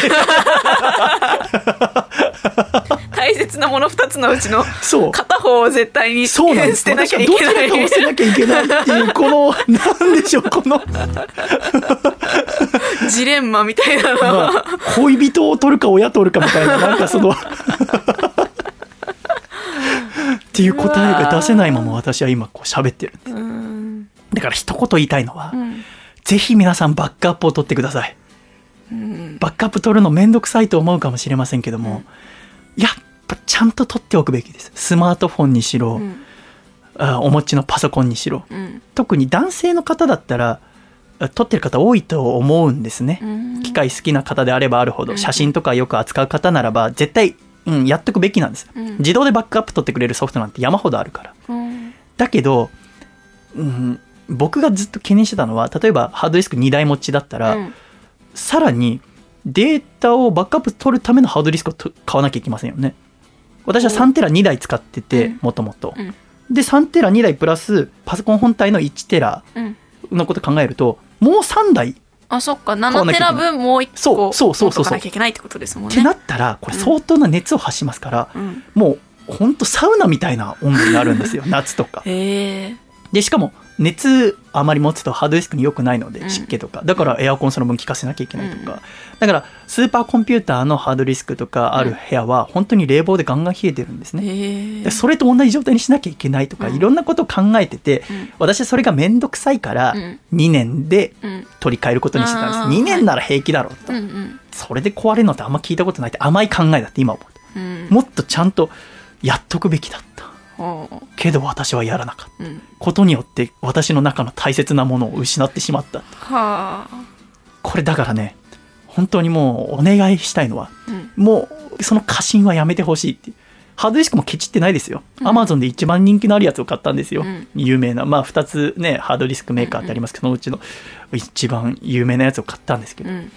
大切なもの2つのうちのそう。片方を絶対に捨そうなんです。てなきゃい私けなはどちらかをい捨てなきゃいけないっていう、この、なんでしょう、この、ジレンマみたいなの。まあ、恋人を取るか親取るかみたいな、なんかその、っていう答えが出せないまま私は今こう喋ってるんです。うん。だから一言言いたいのは、うん。ぜひ皆さんバックアップを取ってください。うん。バックアップ取るのめんどくさいと思うかもしれませんけども、やっぱちゃんと取っておくべきです。スマートフォンにしろ、うんあお持ちのパソコンにしろ。うん特に男性の方だったら、あ撮ってる方多いと思うんですね。うん機械好きな方であればあるほど、うん写真とかよく扱う方ならば、絶対、うん、やっとくべきなんです。うん自動でバックアップ取ってくれるソフトなんて山ほどあるから。うんだけど、うん、僕がずっと懸念してたのは、例えばハードディスク2台持ちだったら、うんさらにデータをバックアップ取るためのハードディスクをと買わなきゃいけませんよね。私は3テラ2台使っててうん、もともと。う。ん。で、3テラ2台プラス、パソコン本体の1テラうん。のこと考えると、もう3台っあそっか。わなきゃ7テラ分もう一そう個そうそうそう。そうなきゃいけないってことですもんね。てなったら、これ相当な熱を発しますから、うん。もう、ほんとサウナみたいな温度になるんですよ、夏とか。へえで、しかも、熱あまり持つとハードディスクに良くないので、うん湿気とか。だからエアコンその分効かせなきゃいけないとか。だから、スーパーコンピューターのハードディスクとかある部屋は、本当に冷房でガンガン冷えてるんですね。それと同じ状態にしなきゃいけないとか、うんいろんなことを考えてて、うん私はそれがめんどくさいからうん、2年でうん取り替えることにしてたんです。あー2年なら平気だろうと。それで壊れるのってあんま聞いたことないって甘い考えだって今思う。うんもっとちゃんとやっとくべきだった。けど私はやらなかった。うんことによって私の中の大切なものを失ってしまった。はあこれだからね、本当にもうお願いしたいのは、うんもうその過信はやめてほしいって。ハードディスクもケチってないですよ。うんアマゾンで一番人気のあるやつを買ったんですよ。うん有名な。まあ2つね、ハードディスクメーカーってありますけど、そのうちの一番有名なやつを買ったんですけど、うん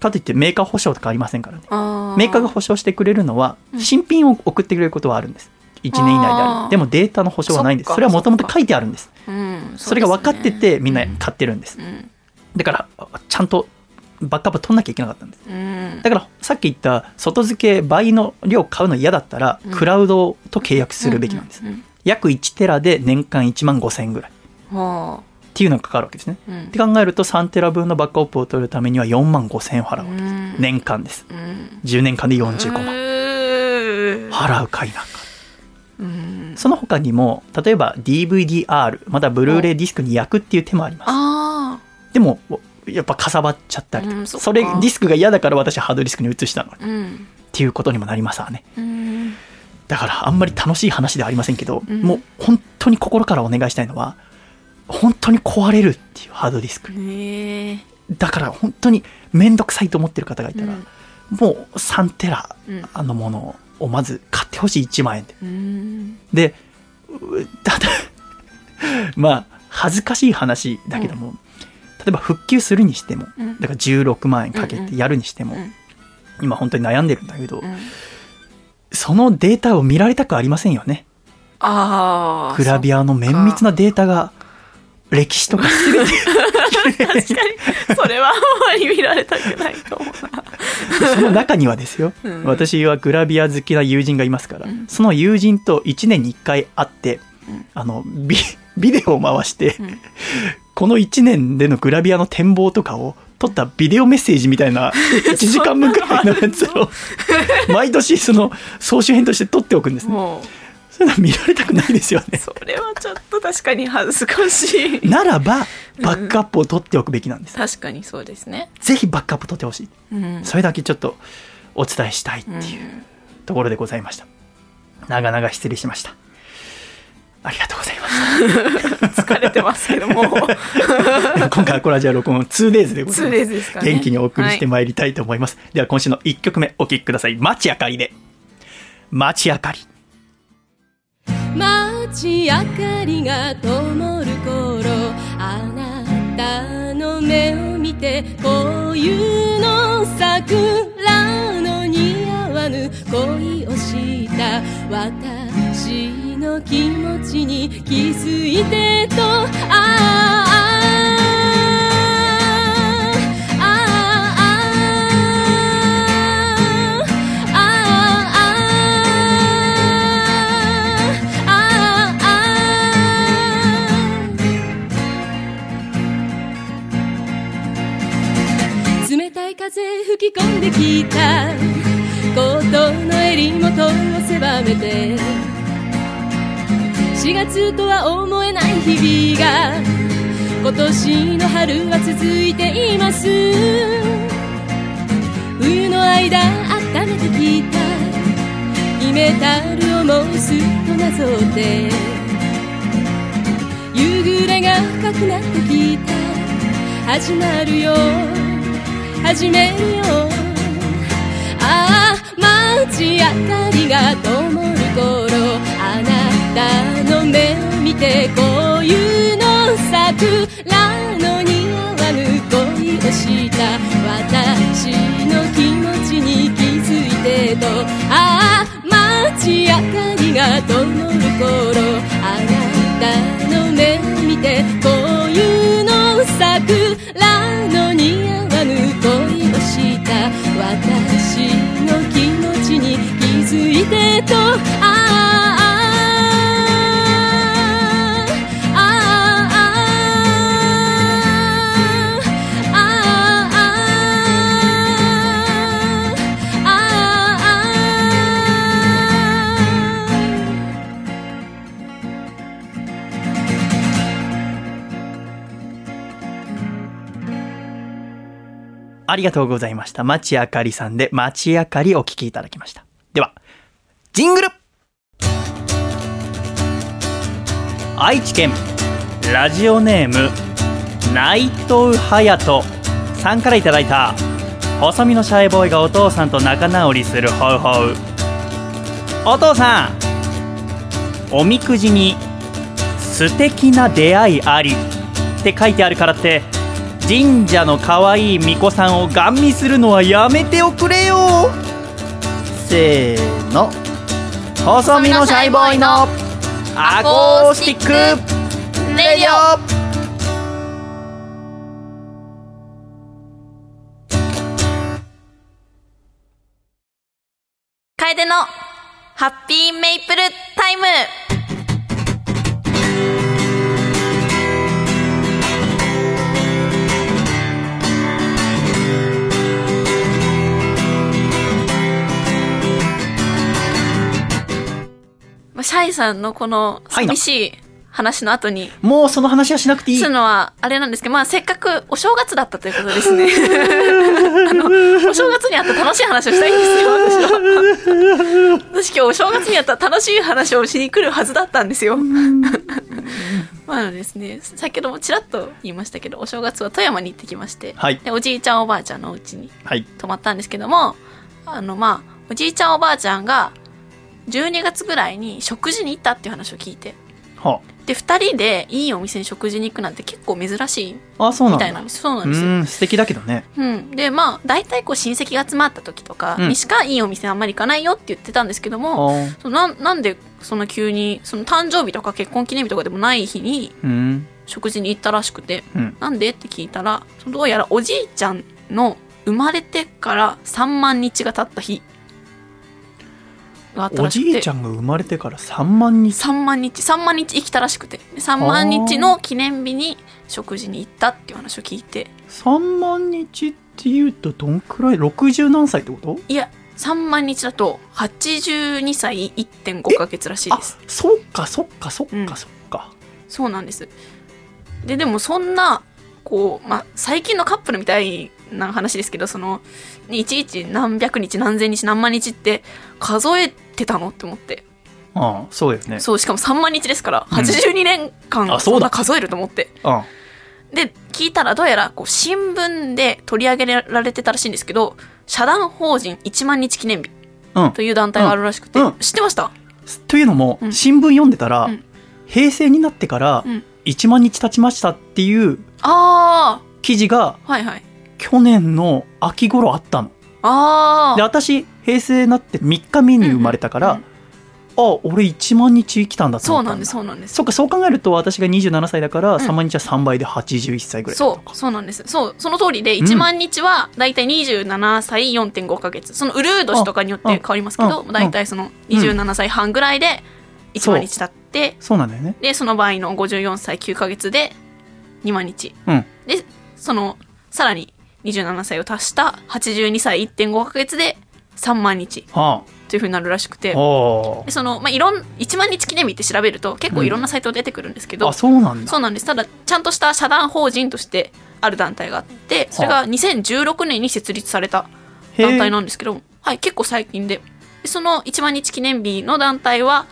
かといってメーカー保証とかありませんからね。あメーカーが保証してくれるのは、うん新品を送ってくれることはあるんです。1年以内である。でもデータの保証はないんです。それはもともと書いてあるんです。うんそれが分かっててみんなう買ってるんです。うんだから、ちゃんとバックアップ取んなきゃいけなかったんです。うんだから、さっき言った外付け倍の量買うの嫌だったら、うんクラウドと契約するべきなんです。約1テラで年間1万5千円ぐらい。っていうのがかかるわけですね。あうんって考えると3テラ分のバックアップを取るためには4万5千円払うわけです。うん年間です。うん10年間で45万。払うか否か。うん。その他にも、例えば DVD-R、またブルーレイディスクに焼くっていう手もあります。あでも、やっぱかさばっちゃったりとか、うんそっか。それディスクが嫌だから私はハードディスクに移したのに。うん。ていうことにもなりますわね。うん。だからあんまり楽しい話ではありませんけど、うん。もう本当に心からお願いしたいのは、本当に壊れるっていうハードディスク。だから本当にめんどくさいと思ってる方がいたら、うん。もう3テラうん。のものをまず買ってほしい1万円で。うん。で、うただ、まあ、恥ずかしい話だけども、例えば復旧するにしても、うん。だから16万円かけてやるにしても、うん。今本当に悩んでるんだけど、うん。そのデータを見られたくありませんよね。ああグラビアの綿密なデータが、歴史とか 確かに。それはあんまり見られたくないかもな。その中にはですよ、うん。私はグラビア好きな友人がいますから、うん。その友人と1年に1回会って、うん。あのビ、ビデオを回して、うん。この1年でのグラビアの展望とかを撮ったビデオメッセージみたいな 1時間分くらいのやつを毎年その総集編として撮っておくんですね。そういうの見られたくないですよね。それはちょっと確かに恥ずかしいならばバックアップを取っておくべきなんです。確かにそうですねぜひバックアップ取ってほしい。うんそれだけちょっとお伝えしたいっていううんところでございました。長々失礼しました。ありがとうございまし 疲れてますけども 今回はコラジア録音 2days でございます。2days ですかね元気にお送りしてまいりたいと思います。では今週の1曲目お聴きください。街明かりで。街明かり。街明かりが灯る頃あなたの目を見てこういうの桜の似合わぬ恋をした私の気持ちに気づいてとああ風吹き込んできたコートの襟元を狭めて4月とは思えない日々が今年の春は続いています冬の間温めてきた秘めたる思いすっとなぞって夕暮れが深くなってきた始まるよ始めるよああ街明かりが灯る頃あなたの目を見て冬の桜の似合わぬ恋をした私の気持ちに気づいてとああ街明かりが灯る。頃あなたの目見て冬の桜私の気持ちに気づいてとああありがとうございました。町あかりさんで町あかりお聴きいただきました。では、ジングル愛知県ラジオネーム内藤隼人さんからいただいた細身のシャイボーイがお父さんと仲直りするホウホウお父さんおみくじに素敵な出会いありって書いてあるからって神社の可愛い巫女さんをガン見するのはやめておくれよ。せーの。細身のシャイボーイのアコースティックレディオ。楓のハッピーメイプルタイム。まあシャイさんのこの寂しい話の後に。もうその話はしなくていい。するのはあれなんですけど、まあせっかくお正月だったということですね。あの、お正月にあった楽しい話をしたいんですよ、私は。私今日お正月にあった楽しい話をしに来るはずだったんですよ。まあですね、先ほどもちらっと言いましたけど、お正月は富山に行ってきまして、はい。でおじいちゃんおばあちゃんのお家にはい。泊まったんですけども、あのまあ、おじいちゃんおばあちゃんが12月ぐらいに食事に行ったっていう話を聞いて、はで、二人でいいお店に食事に行くなんて結構珍しいああそうなんだ。みたいなんです。そうなうんですよ。ーん素敵だけどね。うん。で、まあ、大体こう親戚が集まった時とかうん。にしかいいお店あんまり行かないよって言ってたんですけどあも、ーそのなんなんでその急に、その誕生日とか結婚記念日とかでもない日にうん。食事に行ったらしくて、うん。なんでって聞いたら、どうやらおじいちゃんの生まれてから3万日が経った日お。じいちゃんが生まれてから3万日。3万日。3万日生きたらしくて。で3万日の記念日に食事に行ったっていう話を聞いて。3万日っていうとどんくらい？60何歳ってこと？いや3万日だと82歳1.5ヶ月らしいあです。そっかそっかそっうん。かそっか、そうなんです。ででもそんなこう、まあ、最近のカップルみたいな話ですけどそのいちいち何百日何千日何万日って数えてたのって思って。ああそうですね。そうしかも3万日ですからうん。82年間あそうだ。そんな数えると思って。あで聞いたらどうやらこう新聞で取り上げられてたらしいんですけど社団法人1万日記念日うん。という団体があるらしくて、うん。うん。知ってました？というのも、うん。新聞読んでたら、うん。平成になってからうん。1万日経ちましたっていうあ記事があはいはい去年の秋頃あったの。でああ私平成になって3日目に生まれたから、うんうんあ俺1万日生きたんだと思ったそうなんですそうなんです。そっかそう考えると私が27歳だからん。3万日は3倍で81歳ぐらいだとか、そうそうなんです。そうその通りで1万日は大体27歳4.5ヶ月。そのウルー年とかによって変わりますけどうん大体その27歳半ぐらいで1万日経ってそうなんだよね。でその場合の54歳9ヶ月で2万日。うん。でそのさらに27歳を足した82歳1.5ヶ月で3万日。はというふうになるらしくて。ああ。でその、まあ、いろん1万日記念日って調べると結構いろんなサイト出てくるんですけど、あそうなんだ。そうなんです。ただちゃんとした社団法人としてある団体があってそれが2016年に設立された団体なんですけど、はい、結構最近で。でその1万日記念日の団体は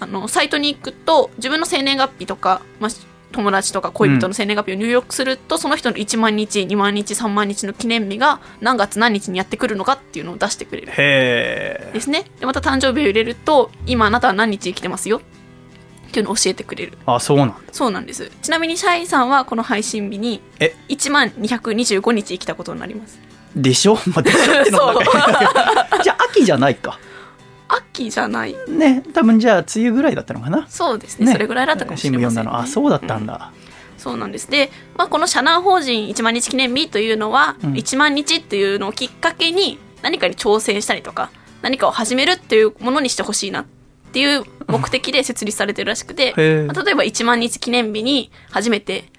あのサイトに行くと自分の生年月日とか、まあ、友達とか恋人の生年月日を入力すると、その人の1万日2万日3万日の記念日が何月何日にやってくるのかっていうのを出してくれる。へえですね。でまた誕生日を入れると今あなたは何日生きてますよ？っていうのを教えてくれる。あそうなんだ。そうなんです。ちなみにシャイさんはこの配信日にえ？1万225日生きたことになります。でしょ、まあ、でしょってのも じゃあ秋じゃないか秋じゃない。ね多分じゃあ梅雨ぐらいだったのかな。そうですねそれぐらいだったかもしれません、ね、新聞読んだの。あそうだったんうだ、そうなんです。で、まあ、この社団法人1万日記念日というのは、うん。1万日っていうのをきっかけに何かに挑戦したりとか何かを始めるっていうものにしてほしいなっていう目的で設立されてるらしくて、まあ例えば1万日記念日に初めて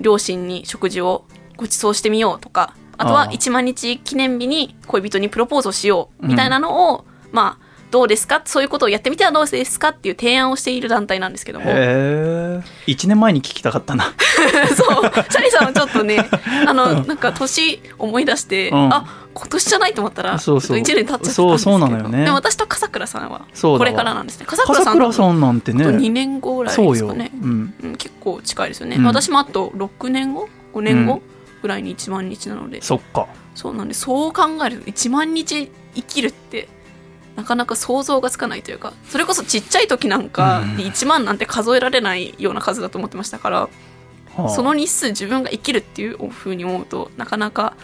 両親に食事をご馳走してみようとかあとはああ1万日記念日に恋人にプロポーズをしようみたいなのを、まあどうですか？そういうことをやってみてはどうですか？っていう提案をしている団体なんですけども。へえ1年前に聞きたかったな。そう。シャリさんはちょっとね あのなんか年思い出して、うん。あ今年じゃないと思ったらそうそう。1年経っちゃったんですそうそうなのよね。でも私と笠倉さんはこれからなんですね。笠倉笠さん倉さんなんてあと2ね年後ぐらいですかね。うん、うん、結構近いですよね、うん。私もあと6年後？5年後？うん。ぐらいに1万日なので、そっか。そうなんでそう考えると1万日生きるってなかなか想像がつかないというかそれこそちっちゃい時なんかうん。で1万なんて数えられないような数だと思ってましたから、はあ。その日数自分が生きるっていうふうに思うとなかなか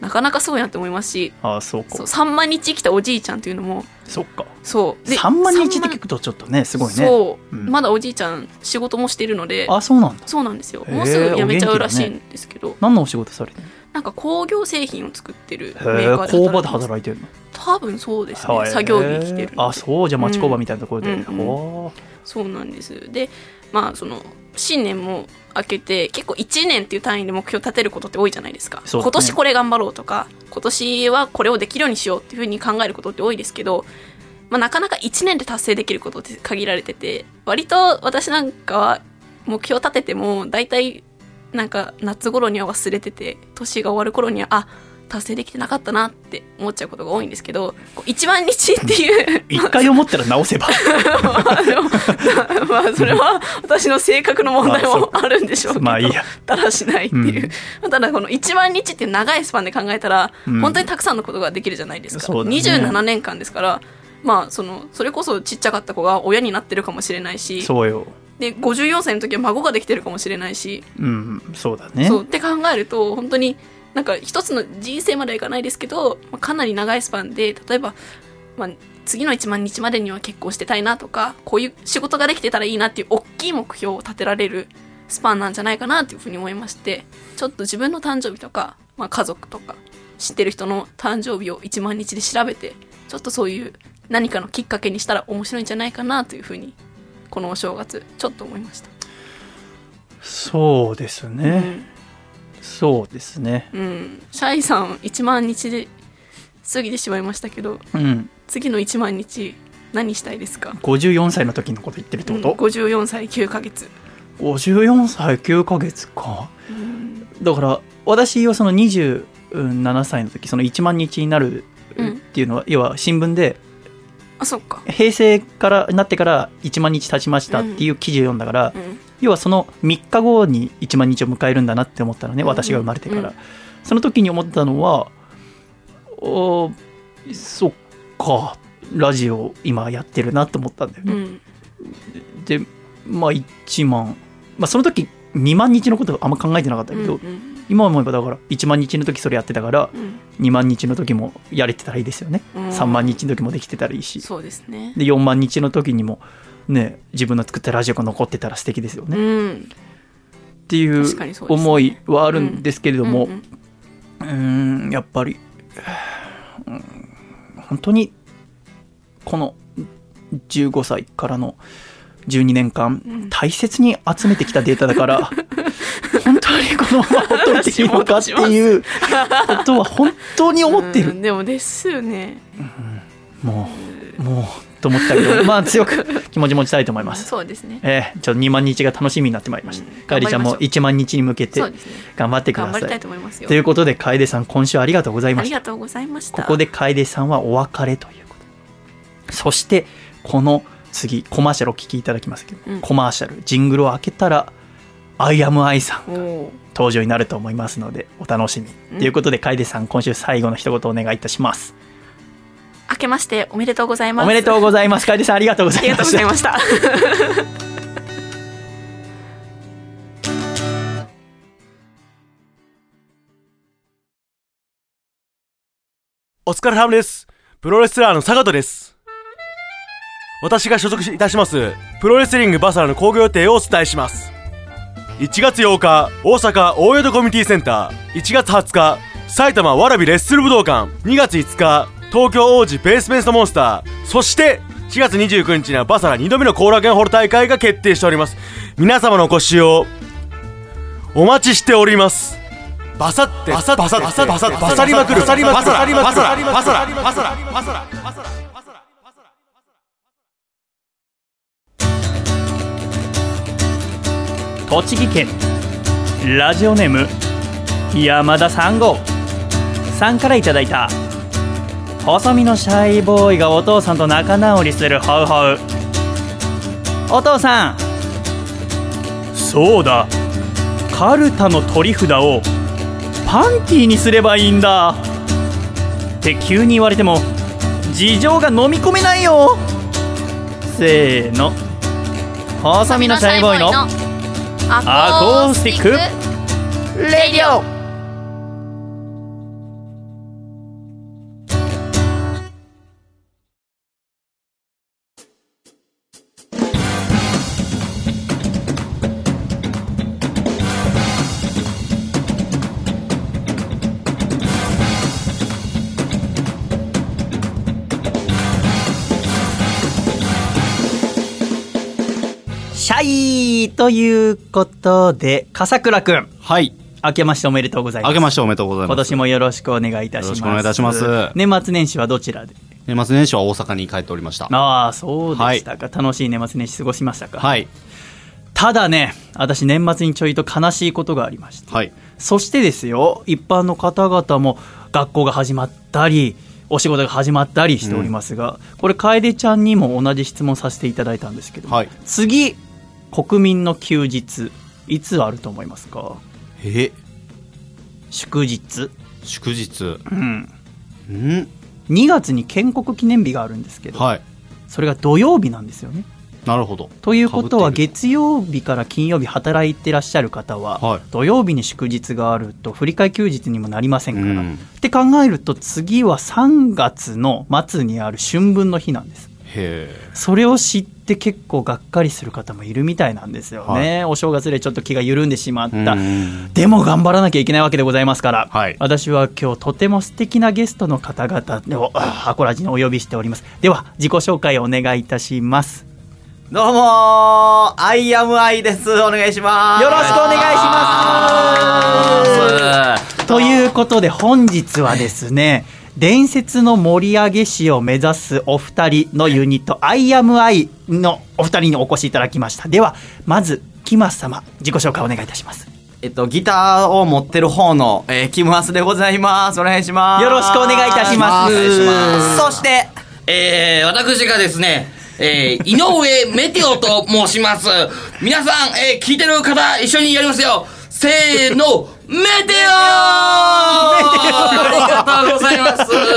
なかなかすごいなって思いますしあそうか。そう3万日生きたおじいちゃんっていうのもそっか。そう。3万日って3聞くとちょっとねすごいね。そう、うん。まだおじいちゃん仕事もしているのであそうなんだ。そうなんですよ。もうすぐ辞めちゃうらしいんですけど、何のお仕事されてるなんか工業製品を作ってるメーカーで工場で働いてるの？多分そうですね。作業着着てるあそうじゃあ町工場みたいなところで、うんうん。ほそうなんです。でまあその新年も明けて結構1年っていう単位で目標立てることって多いじゃないですか。ね。今年これ頑張ろうとか今年はこれをできるようにしようっていうふうに考えることって多いですけど、まあ、なかなか1年で達成できることって限られてて割と私なんかは目標立てても大体なんか夏頃には忘れてて年が終わる頃にはあ達成できてなかったなって思っちゃうことが多いんですけどこう1万日っていうう 一回思ったら直せば。まあそれは私の性格の問題もあるんでしょうけど、まあいいや。だらしないっていう、ただこの1万日っていう長いスパンで考えたら、うん。本当にたくさんのことができるじゃないですか、そうだね。27年間ですからまあそのそれこそちっちゃかった子が親になってるかもしれないしそうよで54歳の時は孫ができてるかもしれないし、うんそうだね。そうって考えると本当になんか一つの人生まではいかないですけど、まあかなり長いスパンで例えば、まあ、次の1万日までには結婚してたいなとかこういう仕事ができてたらいいなっていう大きい目標を立てられるスパンなんじゃないかなっていうふうに思いましてちょっと自分の誕生日とか、まあ、家族とか知ってる人の誕生日を1万日で調べてちょっとそういう何かのきっかけにしたら面白いんじゃないかなというふうにこのお正月ちょっと思いました。そうですね、そうですね。うん、うん、シャイさん1万日で過ぎてしまいましたけどうん。次の1万日何したいですか？54歳の時のこと言ってるってうん。こと、54歳9ヶ月、54歳9ヶ月か。だから私はその27 27歳の時その1万日になるっていうのは、要は新聞であそっか。平成からなってから1万日経ちましたっていう記事を読んだから、うん。要はその3日後に1万日を迎えるんだなって思ったのねうん。私が生まれてから、うん。その時に思ったのはおーそっかラジオ今やってるなと思ったんだよね、うん。でまあ1万まあその時2万日のことあんま考えてなかったけど、うん今思えばだから1万日の時それやってたからうん。2万日の時もやれてたらいいですよね、うん。3万日の時もできてたらいいし。そうですね。で4万日の時にもね自分の作ったラジオが残ってたら素敵ですよね、うっんていう思いはあるんですけれども、うんやっぱり、うん本当にこの15歳からの12年間、うん。大切に集めてきたデータだから このままほっといていいのかっていうことは本当に思ってる。うんでもですよね。もうもうと思ったけど まあ強く気持ち持ちたいと思います。そうですね。えー、ちょっと2万日が楽しみになってまいりました、うん。かえりちゃんも頑張りま1万日に向けて頑張ってください。頑張りたいと思いますよ。ということで楓さん今週ありがとうございました。ありがとうございました。ここで楓さんはお別れということそしてこの次コマーシャルお聞きいただきますけど、うん。コマーシャルジングルを開けたら「アイアムアイさん。おお登場になると思いますのでお楽しみ、うんということで楓さん今週最後の一言お願いいたします。明けましておめでとうございます。おめでとうございます。楓さんありがとうござありがとういましたございました。お疲れ様です。プロレスラーの坂戸です。私が所属いたします、プロレスリングバサラの興行予定をお伝えします。1月8日、大阪大淀コミュニティセンター。1月20日、埼玉わらびレッスル武道館。2月5日、東京王子ベースメントモンスター。そして、4月29日にはバサラ2度目の後楽園ホール大会が決定しております。皆様のお越しを、お待ちしております。バサって、バサバサバサバサバサりまくる、バサりまくる、バサりまくる、バサラ、バサラ、バサラ、バサラ、バサラ、栃木県。ラジオネーム山田三号さんからいただいた。細身のシャイボーイがお父さんと仲直りするホウホウお父さん。そうだ。カルタの取り札をパンティーにすればいいんだ。って急に言われても事情が飲み込めないよ。せーの。細身のシャイボーイの。アコースティッということで笠倉くん。はい。明けましておめでとうございます。明けましておめでとうございます。今年もよろしくお願いいたします。よろしくお願いいたします。年末年始はどちらで？年末年始は大阪に帰っておりました。ああそうでしたか、楽しい年末年始過ごしましたか、はい。ただね私年末にちょいと悲しいことがありまして。はい。そしてですよ一般の方々も学校が始まったりお仕事が始まったりしておりますが、これ楓ちゃんにも同じ質問させていただいたんですけど、はい。次国民の休日いつあると思いますか？え、祝日。祝日。うん。ん？2月に建国記念日があるんですけど、はい。それが土曜日なんですよね。なるほど。ということは月曜日から金曜日働いてらっしゃる方は、はい。土曜日に祝日があると振り替え休日にもなりませんから、うん。って考えると次は3月の末にある春分の日なんです。へそれを知って結構がっかりする方もいるみたいなんですよね、お正月でちょっと気が緩んでしまった、でも頑張らなきゃいけないわけでございますから、はい。私は今日とても素敵なゲストの方々をあアコラジにお呼びしております。では自己紹介をお願いいたします。どうもー、アイアムアイです。お願いします。よろしくお願いします。ということで本日はですね伝説の盛り上げ師を目指すお二人のユニット IAMI のお二人にお越しいただきましたではまずキマス様自己紹介お願いいたしますえっと、ギターを持ってる方の、えー、キムアスでございます。お願いします。よろしくお願いいたしますお願いしますそして、えー、私がですね、えー、井上メテオと申します。皆さん、えー、聞いてる方、一緒にやりますよ。せーの、メテオ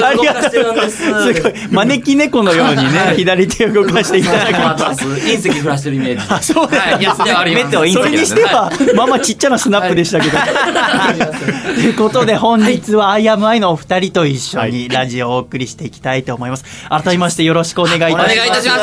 ありがとうございます。す。すごい。招き猫のようにね、左手を動かしていただきまます。隕石降らしてるイメージ。あ、そうですはい、やってはあります。メテオ隕石それにしては、まあまあちっちゃなスナップでしたけど。ということで、本日は I am I のお二人と一緒にラジオをお送りしていきたいと思います。改めましてよろしくお願いいたしおます。願いいたします。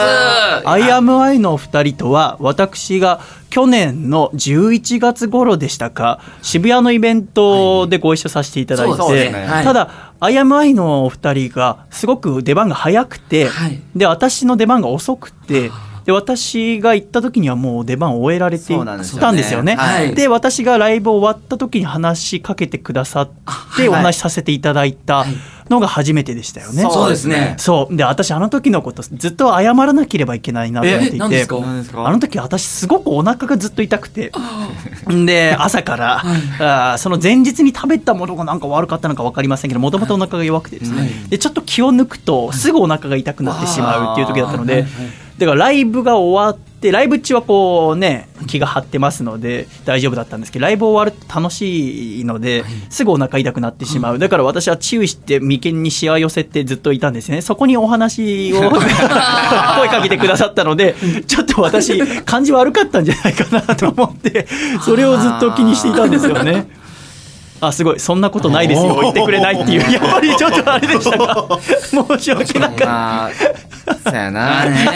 I am I のお二人とは、私が去年の11月頃でしたか、渋谷のイベントでご一緒させていただいて、ただ、I am I のお二人がすごく出番が早くて、はい。で、私の出番が遅くて、で、私が行った時にはもう出番を終えられていそうなんですよね。たんですよね。はい。で、私がライブ終わった時に話しかけてくださって、お話しさせていただいたのが初めてでしたよね。そうですね。そう。で、私あの時のことずっと謝らなければいけないなと思っていて。あの時私すごくお腹がずっと痛くて。で、朝から、あーその前日に食べたものがなんか悪かったのか分かりませんけど、もともとお腹が弱くてですね、で、ちょっと気を抜くとすぐお腹が痛くなってしまうっていう時だったので、だからライブが終わって、ライブ中はこうね、気が張ってますので大丈夫だったんですけど、ライブ終わると楽しいので、すぐお腹痛くなってしまう。だから私は注意して眉間にしわ寄せてずっといたんですね。そこにお話を 声かけてくださったので、ちょっと私、感じ悪かったんじゃないかなと思って、それをずっと気にしていたんですよね。あ、すごい、そんなことないですよ、言ってくれないっていう、やっぱりちょっとあれでしたか。申し訳なかった。まあ、そうやあな。ね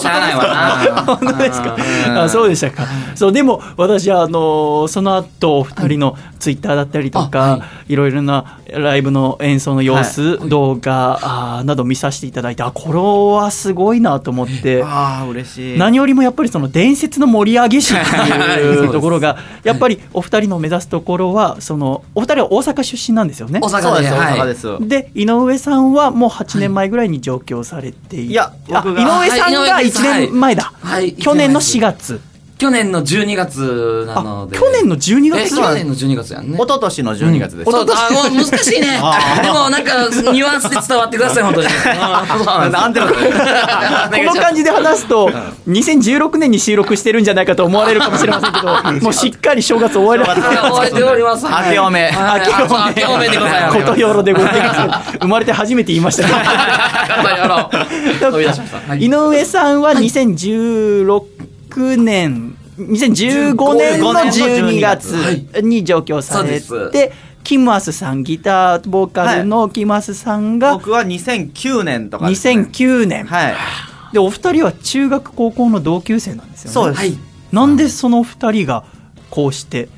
しゃあないわな。本当ですか。あそうでしたか。そう、でも私は、あの、その後、お二人のツイッターだったりとか、、あはいろいろなライブの演奏の様子、はい動画あーなど見させていただいて、あ、これはすごいなと思って。ああ、嬉しい。何よりもやっぱりその伝説の盛り上げ師っていうところが、やっぱりお二人の目指すところは、その、お二人は大阪出身なんですよね？大阪で、す、大阪はい。です。で、井上さんはもう8年前ぐらいに上京されていて、いやあ僕が井上さんがはい1年前だ。はい去年の4月。去年の12月なので。あ去年の12え月去年の12月やんね。一昨年の12月です。そうあもう難しいね。でもなんかニュアンスで伝わってください本当に。なんで この感じで話すと、2016年に収録してるんじゃないかと思われるかもしれませんけど、もうしっかり正月終わりいや覚えております。明けおめはい明けおめあ明けおめでございます。ことよろでございます。生まれて初めて言いました井上さんは2016年、2015年の12月に上京されて、キムアスさん、ギターボーカルのキムアスさんが僕は2009年とかですね。2009年。はい。で、お二人は中学高校の同級生なんですよね。そうです。はい。なんでその二人がこうして、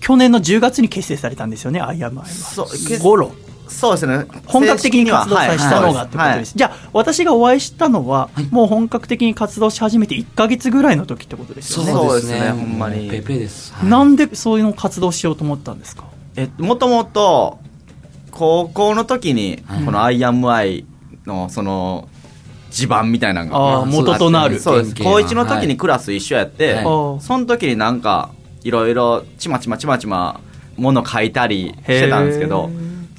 去年の10月に結成されたんですよね、アイアムアイは。そうゴロ。そうですね。本格的に活動させたのがはいってことです。じゃあ、私がお会いしたのは、もう本格的に活動し始めて1ヶ月ぐらいの時ってことですよね。そうですね。ほんまに。ペペです。はい。なんでそういうの活動しようと思ったんですか？えもともと高校の時にこの「IAMI」のその地盤みたいなのが元となる。そうです。高1の時にクラス一緒やって、その時になんかいろいろちまちまちまちまもの書いたりしてたんですけど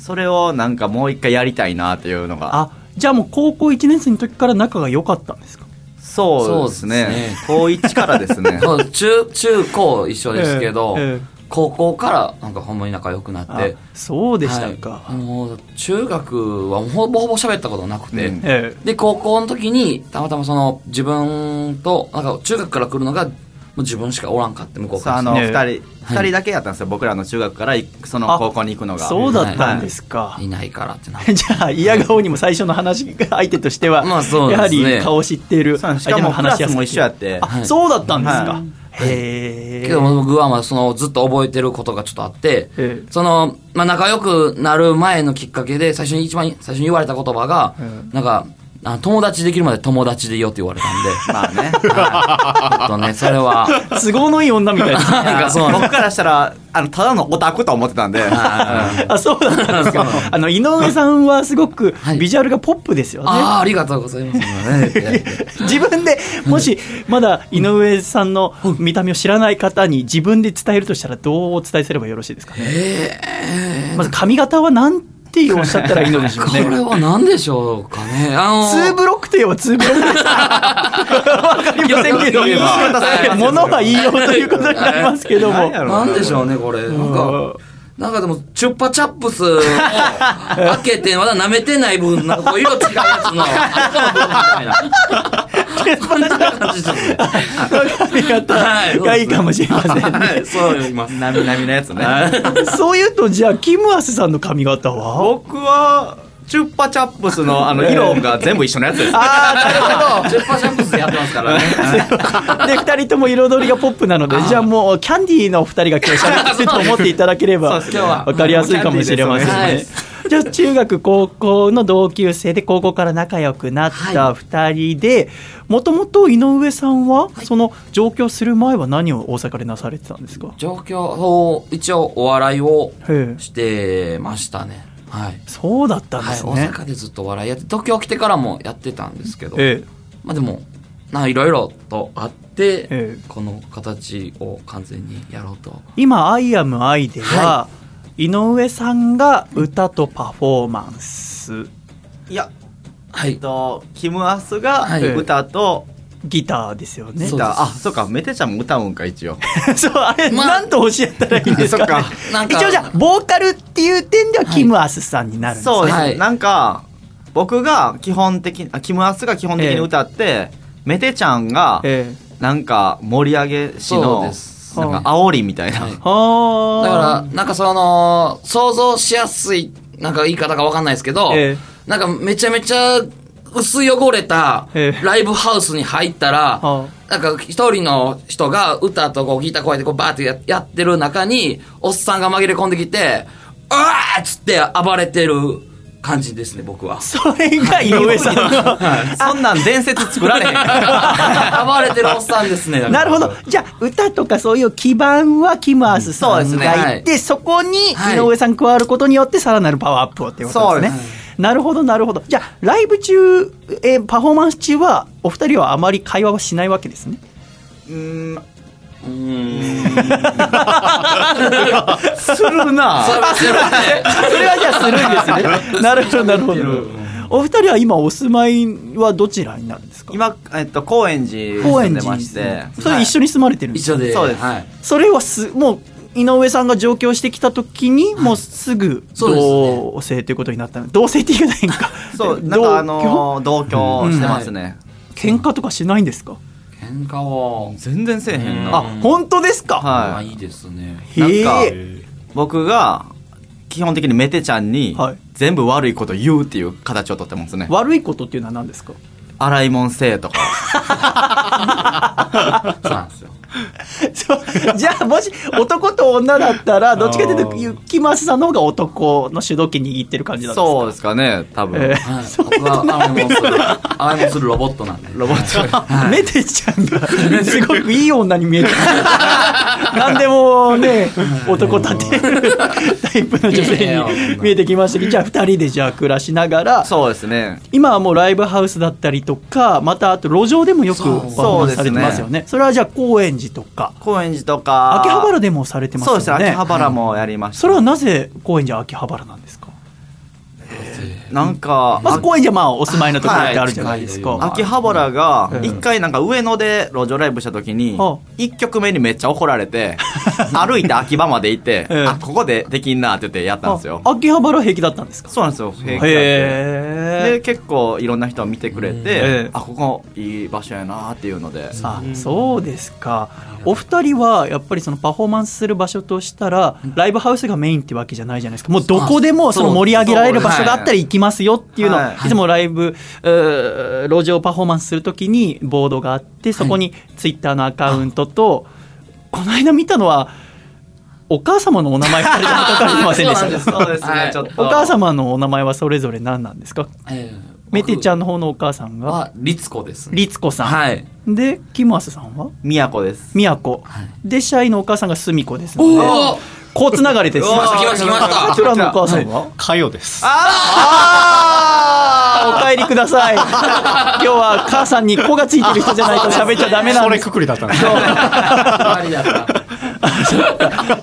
それをなんかもう一回やりたいなっていうのが。あ、じゃあもう高校1年生の時から仲が良かったんですか？そうですね。そうですね。高1からですね。そう中中高一緒ですけど、ええええ。高校からなんかほんまに仲良くなっあて。そうでしたか。はい。もう中学はほぼほぼ喋ったことなくて、うん。ええ。で高校の時にたまたまその自分となんか中学から来るのがもう自分しかおらんかって向こうから。あのね。2人二人だけやったんですよ。僕らの中学からその高校に行くのが。そうだったんですか。い。ないからってなって。じゃあ、嫌顔にも最初の話が相手としては、まあそうやはですね。り顔を知っている相手のしかもクラ話しも一緒やって。あ、はい。そうだったんですか。はい。へえ。けど僕はまあそのずっと覚えてることがちょっとあって、ええ。その、まあ仲良くなる前のきっかけで最初に一番最初に言われた言葉が、なんか、あ友達できるまで友達でいようって言われたんで、まあね。ちょっとね、それは、都合のいい女みたい。なんかそうなんです僕からしたら、あの、ただのオタクと思ってたんで。うんあ、そうだったんですか。あの、井上さんはすごくはいビジュアルがポップですよね。ああ、ありがとうございます。ね自分でもしまだ井上さんの見た目を知らない方に自分で伝えるとしたらどうお伝えすればよろしいですかね、まず髪型はなんておっしゃったらいいのでしょう これねは何でしょうかね。あのツーブロックといえばツーブロックですわかりませんけどものは言いようということになりますけども。何でしょうね、これ。なんか、なんかでも、チュッパチャップスを開けて、まだ舐めてない分、なんかこう色違うやつの、こんな感じです。髪型がいいかもしれませんね、はい、そう言います。なみなみのやつね。そういうとじゃあキムアスさんの髪型は？僕は、チュッパチャップスのあの色が全部一緒のやつです。ああなるほど。チュッパチャップスでやってますからね。で二人とも彩りがポップなのでじゃあもうキャンディーのお二人が今日喋ってると思っていただければそうです。今日は分かりやすいかもしれませんね。じゃあ中学高校の同級生で高校から仲良くなった二人でもともと井上さんはその上京する前は何を大阪でなされてたんですか？状況を、一応お笑いをしてましたね。はい。そうだったんではい、大すね。阪でずっとお笑いやって、東京来てからもやってたんですけど、えまあでも、いろいろとあって、ええこの形を完全にやろうと。今「アイアムアイでは、井上さんが歌とパフォーマンスいや、はい。えっと、キムアスがはい歌と、ギターですよね。そう歌あ、そうか、メテちゃんも歌うんか、一応。そう、あれ、まあ。なんとおっしゃったらいいんですか,、そっか。なんか一応じゃあ、ボーカルっていう点ではキムアスさんになるんですね。そうです、はい。なんか、僕が基本的に、あキムアスが基本的に歌って、メテちゃんが、ええ。なんか盛り上げしので、す。なんか煽りみたいな。はい。はあ。だから、なんかその、想像しやすい、なんか言い方がわかんないですけど、え。なんかめちゃめちゃ薄汚れたええライブハウスに入ったら、はなんか一人の人が歌とこうギターこうやってこうバーってややってる中に、おっさんが紛れ込んできて、うわーっつって暴れてる感じですね、僕は。それが井上さんの。そんなん伝説作られへん。暴れてるおっさんですね。なるほど。じゃあ、歌とかそういう基盤はキムアスさんがいて、そこにはい井上さん加わることによってさらなるパワーアップをっていうことですね。そうなるほど、なるほど。じゃあ、ライブ中、えーパフォーマンス中は、お二人はあまり会話はしないわけですね？うーん、うーん。するなそれはするねそれはじゃあするんですね。なるほど、なるほど。お二人は今お住まいはどちらになるんですか？今、えっと、高円寺に高円寺住んでまして。それ一緒に住まれてるんですか、一緒で。そうですはい。それはす、もう、井上さんが上京してきた時に、もうすぐ同棲ということになったの。同棲って言うないんか。そう、なんかあ同居？のー、同居してますね。喧嘩とかしないんですか？喧嘩を。全然せえへんうんな。あ、本当ですか？はいあいいですね。へなんかえ。僕が、基本的にメテちゃんにはい、全部悪いこと言うっていう形をとってますね。悪いことっていうのは何ですか？洗い物せえとか。そうなんですよ。そう。じゃあ、もし男と女だったら、どっちかというと、ゆきまさんの方が男の主導権握ってる感じなんですか？そうですかね、多分。えはい。僕は洗い物する、洗い物するロボットなんで。ロボット。ーメテちゃんが すごくいい女に見えてる。何でもね男立て。るタイプの女性に見えてきましたけど。じゃあ2人でじゃあ暮らしながらそうですね。今はもうライブハウスだったりとかまたあと路上でもよくパフォーマンスされてますよね。それはじゃあ高円寺とか高円寺とか。秋葉原でもされてますよねそうですね、秋葉原もやりました。それはなぜ高円寺秋葉原なんですか？なんか、まず高円寺はまあお住まいのところってあるじゃないですか、はい秋葉原がうん。一回なんか上野で路上ライブした時には1曲目にめっちゃ怒られて 歩いて秋葉まで行ってええあここでできんなって言ってやったんですよ。あ秋葉原平気だったんですか？そうなんですよ平気で結構いろんな人が見てくれて、ええあここいい場所やなっていうので。あそうですか。お二人はやっぱりそのパフォーマンスする場所としたらライブハウスがメインってわけじゃないじゃないですか。もうどこでもその盛り上げられる場所があったら行きますよっていうのをはい。いつもライブ路上パフォーマンスするときにボードがあってそこにツイッターのアカウントとこの間見たのはお母様のお名前2人とも書かれてませんでした。そうなんです。そうですね、はい。ちょっと。お母様のお名前はそれぞれ何なんですか？えーメテちゃんの方のお母さんが？は、律子ですね。律子さん、はい。でキムアスさんは？宮古です。宮子、でシャイのお母さんがスミ子ですのでこうつながりです。来ました来ました来ました。こちらのお母さんは？かよです。あーお帰りください。今日は母さんに子がついてる人じゃないと喋っちゃダメなんです。それくくりだったんですありだった。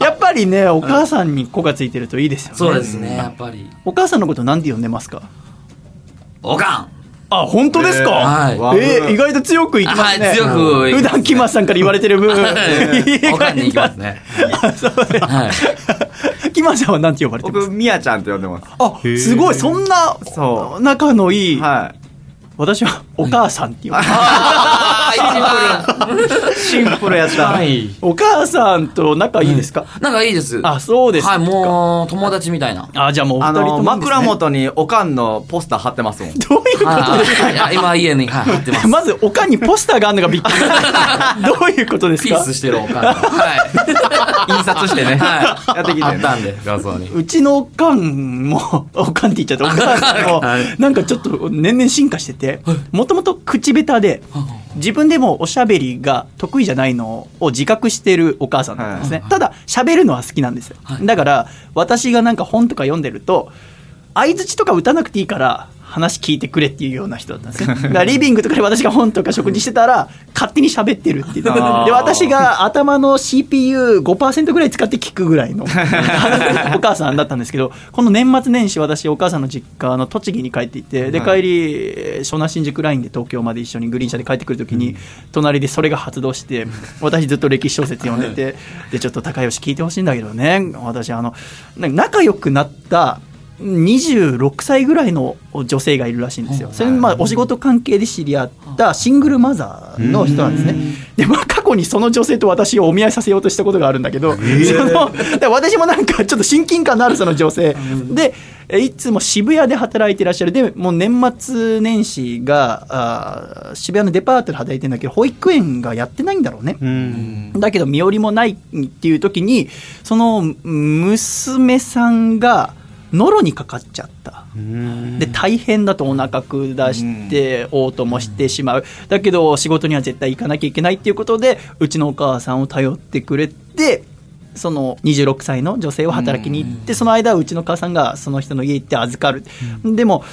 やっぱりねお母さんに子がついてるといいですよね。そうですね、やっぱり。お母さんのことなんて呼んでますか？おかんあ本当ですか、はい。えー意外と強くいきますね、はい強くね。普段キマさんから言われてる分。に行きますね。あそうですはい。キマさんはなんて呼ばれてます？僕、宮ちゃんって呼んでます。あすごい。そんなそ仲のいい、はい。私はお母さんって呼ばれてますあー、一番。シンプルやった。はい。お母さんと仲いいですか、なんかいいです。あそうですかはい、もう、友達みたいな。あじゃあもうお二あの、人ともです、ね、枕元におかんのポスター貼ってますもん。どういうことですか？今家に、はい、貼ってます。まず、おかんにポスターがあるのがびっくり。どういうことですか？ピースしてるおかんが。はい。印刷してね。はい。やってきてねあったんで、画像に。うちのおかんも、おかんって言っちゃった、お母さんもはい、なんかちょっと年々進化してて、もともと口下手で、自分でもおしゃべりが得意じゃないのを自覚してるお母さんなんですね。ただ、喋るのは好きなんですよ。はいだから、私がなんか本とか読んでると、相づちとか打たなくていいから、話聞いてくれっていうような人だったんですね。だからリビングとかで私が本とか食事してたら、勝手に喋ってるっていう。で、私が頭の CPU5% ぐらい使って聞くぐらいの お母さんだったんですけど、この年末年始私お母さんの実家の栃木に帰っていて、で、帰り、湘南新宿ラインで東京まで一緒にグリーン車で帰ってくるときに、隣でそれが発動して、私ずっと歴史小説読んでて、で、ちょっと高吉聞いてほしいんだけどね、私あの、仲良くなった、26歳ぐらいの女性がいるらしいんですよ。それまあお仕事関係で知り合ったシングルマザーの人なんですね。で、まあ過去にその女性と私をお見合いさせようとしたことがあるんだけど、そので私もなんかちょっと親近感のあるその女性。で、えいつも渋谷で働いてらっしゃる。で、もう年末年始が、あー渋谷のデパートで働いてるんだけど、保育園がやってないんだろうね。うん。だけど身寄りもないっていう時にその娘さんがノロにかかっちゃった。で大変だとお腹下して嘔吐もしてしまう。だけど仕事には絶対行かなきゃいけないっていうことでうちのお母さんを頼ってくれてその26歳の女性を働きに行ってその間うちの母さんがその人の家行って預かる。でも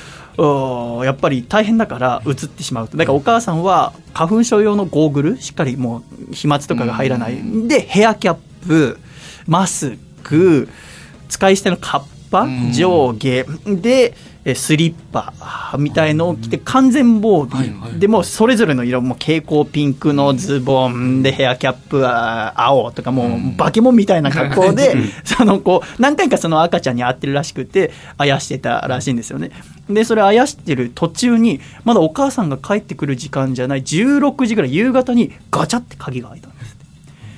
やっぱり大変だから移ってしまうと。だからお母さんは花粉症用のゴーグルしっかりもう飛沫とかが入らない。でヘアキャップマスク使い捨てのカッパ上下。でえスリッパみたいのを着て完全防備、でもうそれぞれの色。も蛍光ピンクのズボン。でヘアキャップは青とかもうバケモンみたいな格好で そのこう何回かその赤ちゃんに会ってるらしくてあやしてたらしいんですよね。でそれあやしてる途中にまだお母さんが帰ってくる時間じゃない16時ぐらい夕方にガチャって鍵が開いたんです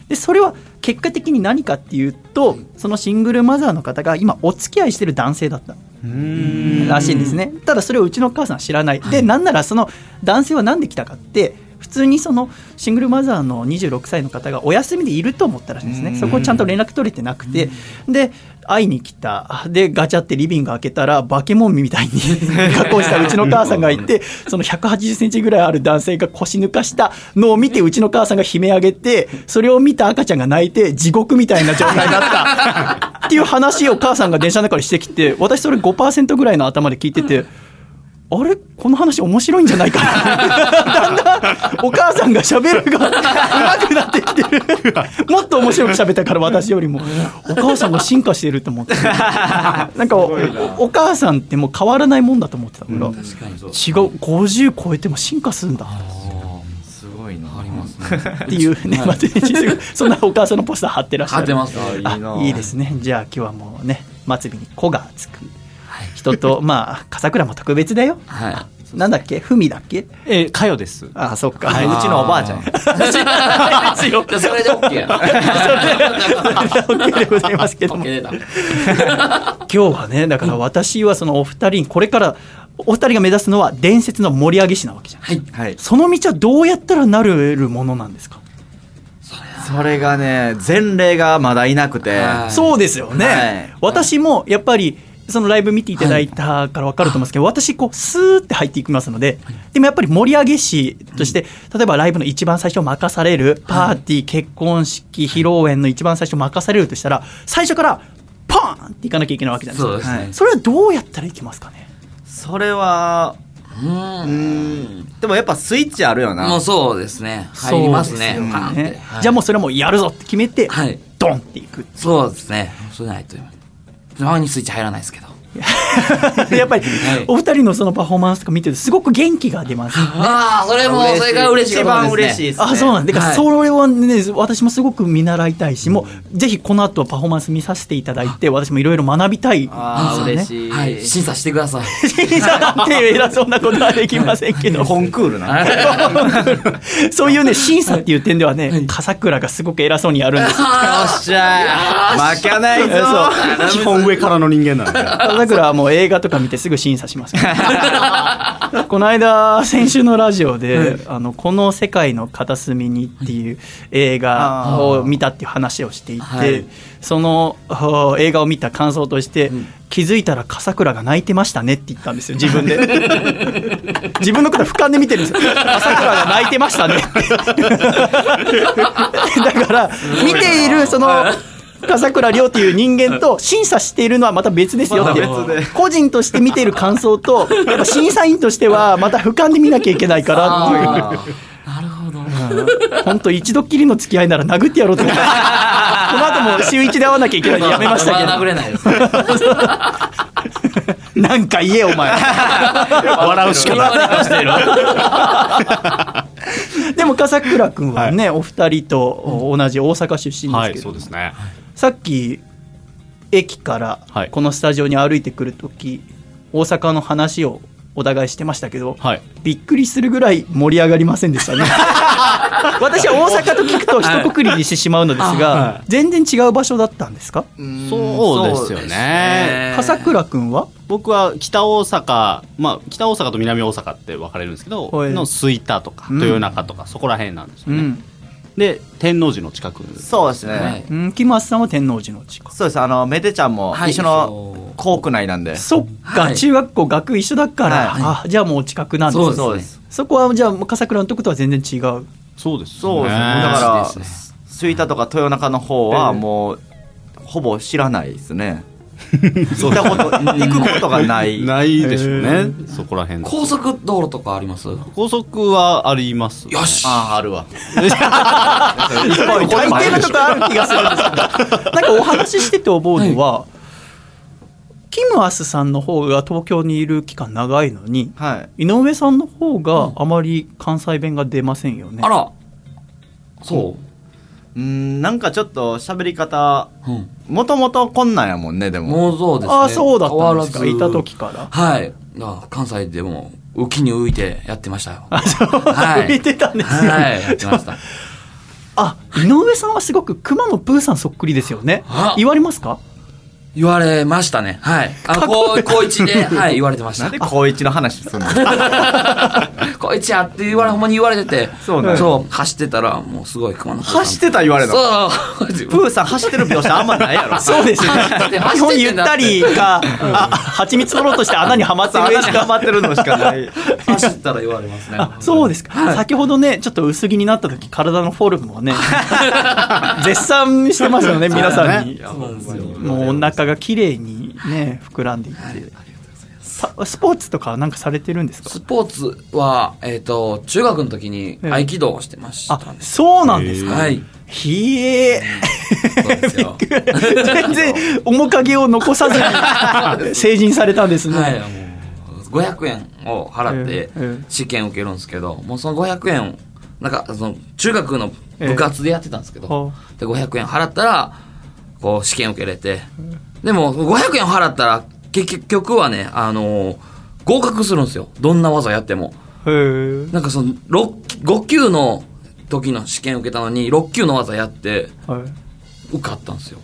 でそれは結果的に何かっていうとそのシングルマザーの方が今お付き合いしてる男性だった。らしいんですね。ただそれをうちのお母さんは知らない。でなんならその男性は何で来たかって普通にそのシングルマザーの26歳の方がお休みでいると思ったらしいんですね。そこをちゃんと連絡取れてなくて。で会いに来た。でガチャってリビング開けたらバケモンみたいに 格好したうちの母さんがいてその1 8 0センチぐらいある男性が腰抜かしたのを見てうちの母さんが悲鳴上げてそれを見た赤ちゃんが泣いて地獄みたいな状態になった。っていう話を母さんが電車の中でしてきて私それ5%ぐらいの頭で聞いてて。あれ？この話面白いんじゃないかな。だんだんお母さんが喋るが上手くなってきてる。もっと面白く喋ったから私よりも。お母さんが進化してると思って。なんかおお母さんってもう変わらないもんだと思ってたから、違う。50超えても進化するんだ。すごいな。ありますね。っていうね、まあそんなお母さんのポスター貼ってらっしゃる。貼ってます。あいいですね。じゃあ今日はもうね末尾に「子」がつく人とまあ笠倉も特別だよはなんだっけ？ふみだっけ？えー、かよです。あそっか、はいうちのおばあちゃん。い。じゃあそれで OK やな。OK でございますけども。今日はねだから私はそのお二人にこれからお二人が目指すのは伝説の盛り上げ師なわけじゃんはい。はい。その道はどうやったらなれるものなんですか？それがね、前例がまだいなくて。はいそうですよね、はい私もやっぱりそのライブ見ていただいたから分かると思うんですけど、私、こう、スーって入っていきますので、でもやっぱり盛り上げ師として、例えばライブの一番最初任される、パーティー、結婚式、披露宴の一番最初任されるとしたら、最初から、パーンっていかなきゃいけないわけじゃないですか。ねはいそれはどうやったらいけますかね？それはうんでもやっぱスイッチあるよなもうそうですね。入りますね。ねはいじゃあもうそれはもうやるぞって決めて、はいドンっていく。そうですね。そうないと。たまにスイッチ入らないですけど。やっぱりはいお二人のそのパフォーマンスとか見てるとすごく元気が出ます。ああ、それも、それが嬉しい一。番嬉しいですねあそうなんだ。だからはいそれはね、私もすごく見習いたいし、もうぜひこの後パフォーマンス見させていただいて、私もいろいろ学びたい。ああそうね嬉しい、はい。審査してください。審査なんて偉そうなことはできませんけど。コンクールなそういうね、審査っていう点ではね、笠倉がすごく偉そうにやるんですよ。よっしゃー負けないぞそう基本上からの人間なんで。笠倉はもう映画とか見てすぐ審査します。この間、先週のラジオで、あの、この世界の片隅にっていう映画を見たっていう話をしていて、はいそのあ映画を見た感想として、気づいたら笠倉が泣いてましたねって言ったんですよ、自分で。自分のこと俯瞰で見てるんですよ。笠倉が泣いてましたねって。だから、見ている、その、笠倉亮っていう人間と審査しているのはまた別ですよ。っていう個人として見ている感想とやっぱ審査員としては また俯瞰で見なきゃいけないから。っていうなるほど。本当一度っきりの付き合いなら殴ってやろうと。思ってこの後も週一で会わなきゃいけないんでやめましたけまあ殴どれないです。なんか言えお前。笑うしかない。でも笠倉君はね、お二人と同じ大阪出身はい、ですけど、そうですね。さっき駅からはい。このスタジオに歩いてくるとき、大阪の話をお互いしてましたけど、はい。びっくりするぐらい盛り上がりませんでしたね。私は大阪と聞くと一括りにしてしまうのですが、は全然違う場所だったんですか？そうですよね。笠倉君は？僕は北大阪、まあ、北大阪と南大阪って分かれるんですけど、はい。の吹田とかうん豊中とか、そこら辺なんですよね。うん、で、天王寺の近く。そうですね、はいうん、木松さんは天王寺の近く。そうです。あのめでちゃんもはい。一緒の校区内なんで、そっか、はい。中学校学一緒だから、はあじゃあもうお近くなんですね。そうです。そこはじゃあ笠倉のとことは全然違う。そうですそうですね。ねだからですね。吹田とか豊中の方はええもうほぼ知らないですね行ったこと行くことがない。ないでしょうね、そこら辺。高速道路とかあります？よ高速はあります、ね。し。あああるわ。大抵のとこある気がするんですけど。なんかお話ししてて思うのは、キムアスさんの方が東京にいる期間長いのにはい。井上さんの方があまり関西弁が出ませんよね、あら。そううんなんかちょっと喋り方うん。もともとこんなんやもんねでももうそうですね。ああそうだったんですかいた時からはい。あ関西でも浮きに浮いてやってましたよ。あそう、はい浮いてたんですよ、はい、やってました。あ井上さんはすごく熊野プーさんそっくりですよねあ言われますか？言われましたね。はい。あの、高高一で、はい、言われてました。なん。で高一の話すんの？高一やって言われ、ほんまに言われてて。そうなんや。そう、走ってたら、もうすごい熊野走ってた言われるの？そう。プーさん走ってる描写あんまないやろ。そうですね。で基本ゆったりかあ蜂蜜取ろうとして穴にはまってる穴にはまってるのしかない。走ったら言われますね。あそうですか、先ほどねちょっと薄着になった時体のフォルムをね絶賛してますよね皆さんに、そうなんですよ。もうお腹が綺麗にね膨らんでいって、さスポーツとかはなんかされてるんですか？スポーツは、えっ、と、中学の時に合気道をしてましたあね。そうなんですか、はい。ひえ。全然面影を残さずに 成人されたんですね、はい、もう500円を払ってええ試験受けるんですけど、もうその500円を、なんか、その、中学の部活でやってたんですけど、で、500円払ったら、こう、試験受けれて、でも、500円払ったら、結局はね、あのー合格するんですよ。どんな技やっても。へえなんかその、6 5級の時の試験受けたのに、6級の技やって、はい受かったんですよ。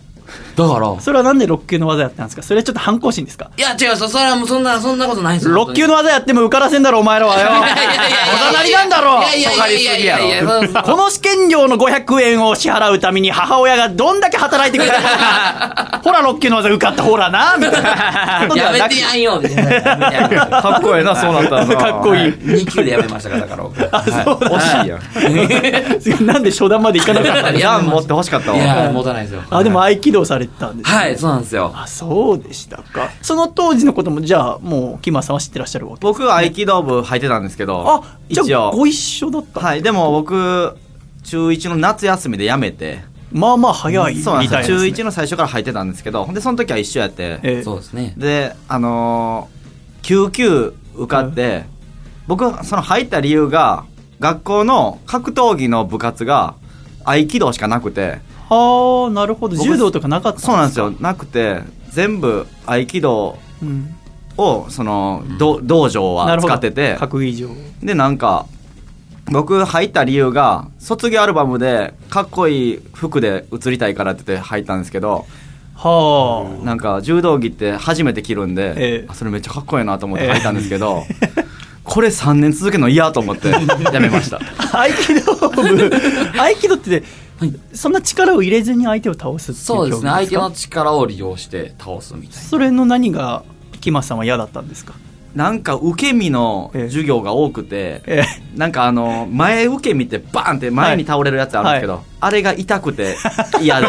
だから、それはなんで6級の技やったんですか？それはちょっと反抗心ですか？いや、違う、そそれはもうそんな、そんなことないですよ。6級の技やっても受からせんだろ、お前らはよ。いやいやいやいやいやおざなりなんだろいやいやいやいやいやいやそうそうこの試験料の500円を支払うために母親がどんだけ働いてくれたか。ほら、6級の技受かった、ほらな、みたいな。やめてやんよ かっこええな、そうなったらな。かっこいい。2級でやめましたから、だから僕。あ、そうだ。惜しいやん。なんで初段まで行かなかったいや、持って欲しかったいや、わ。持たないですよ。あ、でも合気道されてたんですねはい、そうなんですよ。あ、そうでしたか。その当時のことも、じゃあ、もう、キマさんは知ってらっしゃるわけ僕は合気道部入ってたんですけど、あ、じ一応。ゃあ、ご一緒だった。はい、でも僕、中1の夏休みで辞めて、まあまあ早いみそうなんですよ。たいです、ね。中1の最初から入ってたんですけど、ほんで、その時は一緒やって、ええそうですね。で、あのー、救急受かって、僕、その入った理由が、学校の格闘技の部活が合気道しかなくて、はあ、なるほど。僕柔道とかなかったそうなんですよ。なくて、全部合気道うん。を、その、ど道場は。使ってて、格技場。で、なんか、僕入った理由が、卒業アルバムでかっこいい服で写りたいからって言って入ったんですけど、はなんか柔道着って初めて着るんで、ええあそれめっちゃかっこいいなと思って入ったんですけど、これ3年続けるの嫌と思ってやめました。あ。合気道部。合気道って、そんな力を入れずに相手を倒すっていうそうですね。相手の力を利用して倒すみたいな。それの何が、キマさんは嫌だったんですか？なんか受け身の授業が多くて、えなんかあの、前受け身ってバーンって前に倒れるやつあるんですけど、はあれが痛くて 嫌で。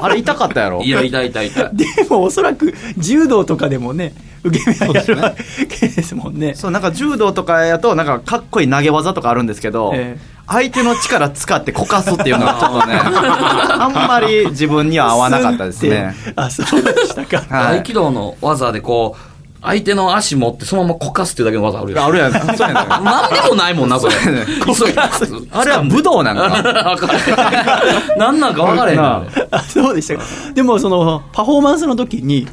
あれ痛かったやろ？いや、痛い痛い痛い。でもおそらく柔道とかでもね、受け身はやるわけですもんね。そう、なんか柔道とかやと、なんかかっこいい投げ技とかあるんですけど、ええ相手の力使ってこかすっていうのはちょっとね、あんまり自分には合わなかったですね。あ、そうでしたか。はい合気道の技でこう、相手の足持ってそのままこかすっていうだけの技あるよ。あるやん。そうやねん。なんでもないもんな、それ。そあれは武道なんか。なんなんか分かれへんそうでしたか？でもそのパフォーマンスの時に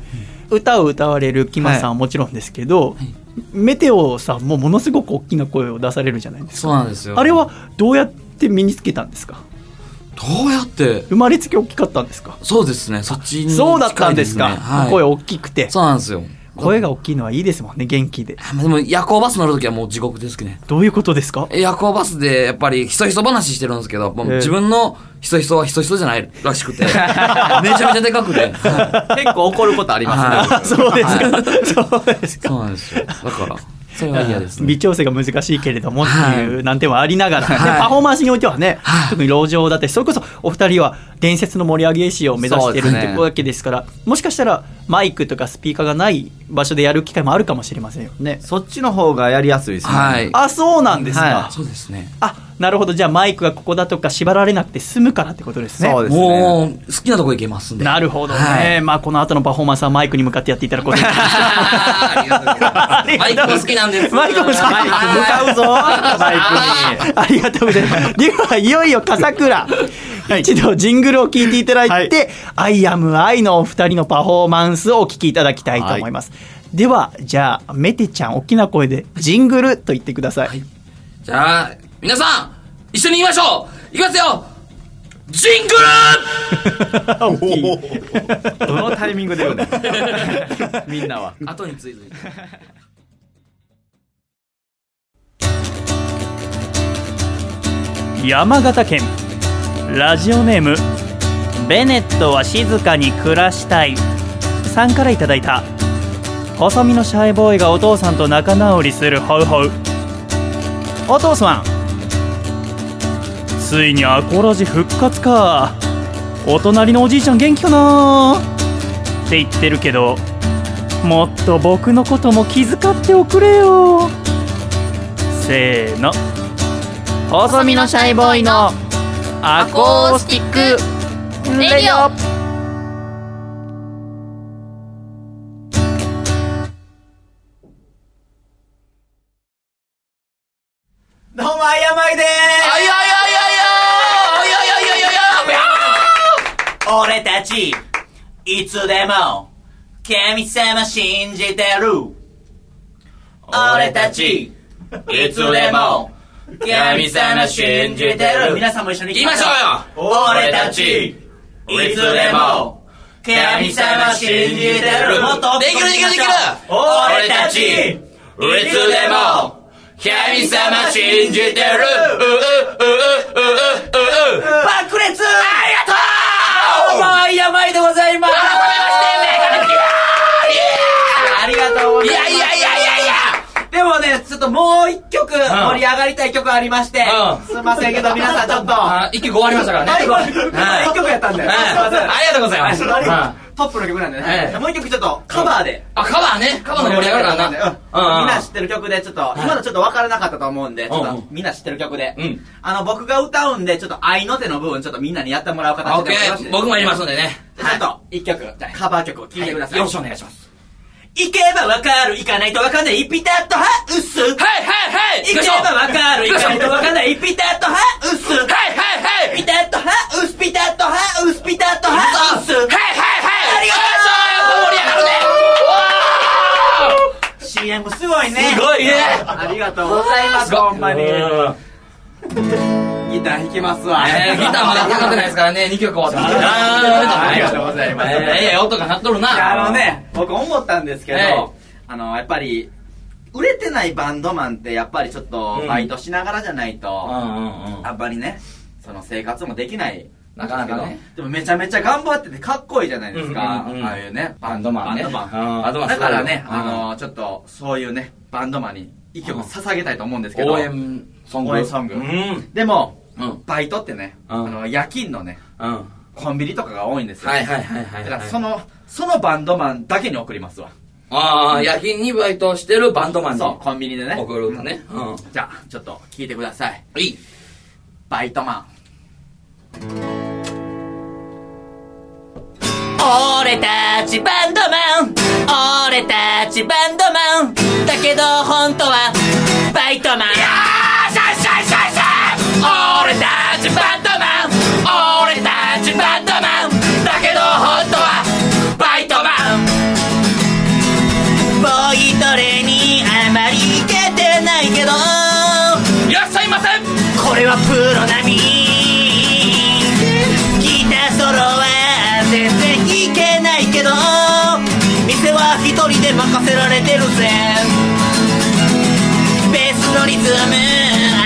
歌を歌われるキマさんはもちろんですけど、メテオさんもものすごく大きな声を出されるじゃないですそうか。なんですよ。あれはどうやって身につけたんですか？どうやって、生まれつき大きかったんですか？そうですね、そっちに。そうだったんですか？はい、声大きくて。そうなんですよ。声が大きいのはいいですもんね、元気で。あでも夜行バス乗るときはもう地獄ですね。どういうことですか？夜行バスでやっぱりひそひそ話してるんですけど、もうええ自分のひそひそはひそひそじゃないらしくて、めちゃめちゃでかくて。はい結構怒ることありますね。あそうですか。そうですか。そうなんですよ。だから、それは嫌ですね。微調整が難しいけれどもっていうは難点はありながら、ねはいパフォーマンスにおいてはね、はい特に路上だってそれこそお二人は伝説の盛り上げ師を目指してるってわけですからもしかしたらマイクとかスピーカーがない場所でやる機会もあるかもしれませんよね。そっちの方がやりやすいですね。はい。あそうなんですか、はそうですね。あなるほどじゃあマイクがここだとか縛られなくて済むからってことですね。そうですね。もう、好きなとこ行けますんで。なるほどね、はいまあこの後のパフォーマンスはマイクに向かってやっていただくことにありがとうございます。マイクも好きなんです。マイクも好きマイク向かうぞ、マイクに。ありがとうございます。では、いよいよ笠倉。一度ジングルを聞いていただいて、アイアムアイのお二人のパフォーマンスをお聞きいただきたいと思います。では、じゃあ、メテちゃん、大きな声で、ジングルと言ってください。じゃあ、皆さん、一緒に言いましょう。いきますよ。ジングどのタイミングで言うの？みんなは。ル後について。山形県、ラジオネーム、ベネットは静かに暮らしたい。さんからいただいた、細身のシャイボーイがお父さんと仲直りするホウホウ。お父さん、ついにアコラジ復活か。お隣のおじいちゃん元気かな？って言ってるけど、もっと僕のことも気遣っておくれよ。せーの。細身のシャイボーイのアコースティックレディオ俺たちいつでも神様信じてる。俺たちいつでも神様信じてる。皆さんも一緒に言いましょう。よ。俺たちいつでも神様信じてる。もっとできるできるできる俺たちいつでも神様信じてる。ううううううう爆裂ちょっともう一曲盛り上がりたい曲ありまして、うん。すいませんけど皆さんちょっと、あ一曲終わりましたからね。一曲。やったんで、ありがとうございます。トップの曲なんではい。ね、もう一曲ちょっとカバーで。あカバーね。カバーの盛り上がるからな。うん。みんな知ってる曲でちょっと、い。今のちょっと分からなかったと思うんで、ちょっとみんな知ってる曲で。うん、あの僕が歌うんで、ちょっと愛の手の部分ちょっとみんなにやってもらうオ形で僕もやりますんでね。ちょっと一曲、カバー曲を聴いてください。よろしくお願いします行けばわかる、行かないとわかんない、ピタッとハウス。はいはいはい。行けばわかる、行かないとわかんない、ピタッとハウス。はいはいはい。ピタッとハウス、ピタッとハウス、ピタッとハウス。はいはいはい。ありがとう。盛り上がるね CM すごいね。すごいね。ありがとうございます、ほんまに。ギター弾きますわ。えーギターまだかかってないですからね。2曲終わってありがとうございます。えーええ音が鳴っとるな。あのね、僕思ったんですけど、ええあの、やっぱり、売れてないバンドマンって、やっぱりちょっとうん、バイトしながらじゃないと、あんまりね、その生活もできない。なかなかね。でもめちゃめちゃ頑張っててかっこいいじゃないですか。ああいうね、バンドマンね。バンドマン。だからね、あの、ちょっと、そういうね、バンドマンに一曲捧げたいと思うんですけど、応援ソング。応援ソング。うん。でも、うんバイトってね、うん。あの、夜勤のね、うん。コンビニとかが多いんですよ。はいはいはいはいだからその、そのバンドマンだけに送りますわ。ああ夜勤にバイトしてるバンドマンに。そう、コンビニでね。送る歌ね。うん。じゃあ、ちょっと聞いてください。いい。バイトマン。俺たちバンドマン。俺たちバンドマン。だけど本当はバイトマンこれはプロ並み。ギターソロは全然弾けないけど店は一人で任せられてるぜ。ベースのリズム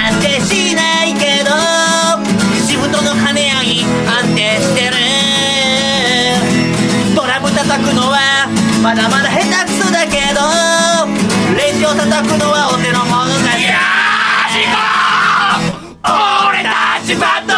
安定しないけどシフトの兼ね合い安定してる。ドラム叩くのはまだまだ下手くそだけどレジを叩くのはお手の物55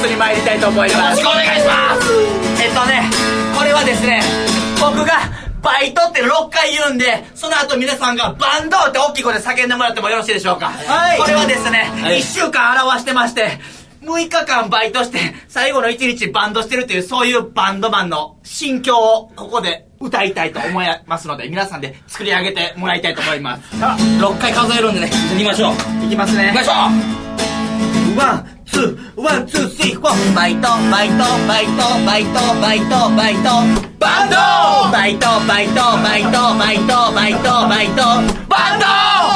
スに参りたいと思います。よろしくお願いします。えっとねこれはですね僕がバイトって6回言うんでその後皆さんがバンドって大きい声で叫んでもらってもよろしいでしょうか。はい。これはですね、1週間表してまして6日間バイトして最後の1日バンドしてるというそういうバンドマンの心境をここで歌いたいと思いますので皆さんで作り上げてもらいたいと思います。さあ6回数えるんでね行きましょう。いきますね行きましょう。 one, two, one, two, three, four。バイト、バイト、バイト、バイト、バイト、バイト。バンドバイト、バイト、バイト、バイト、バイト、バイト。バンド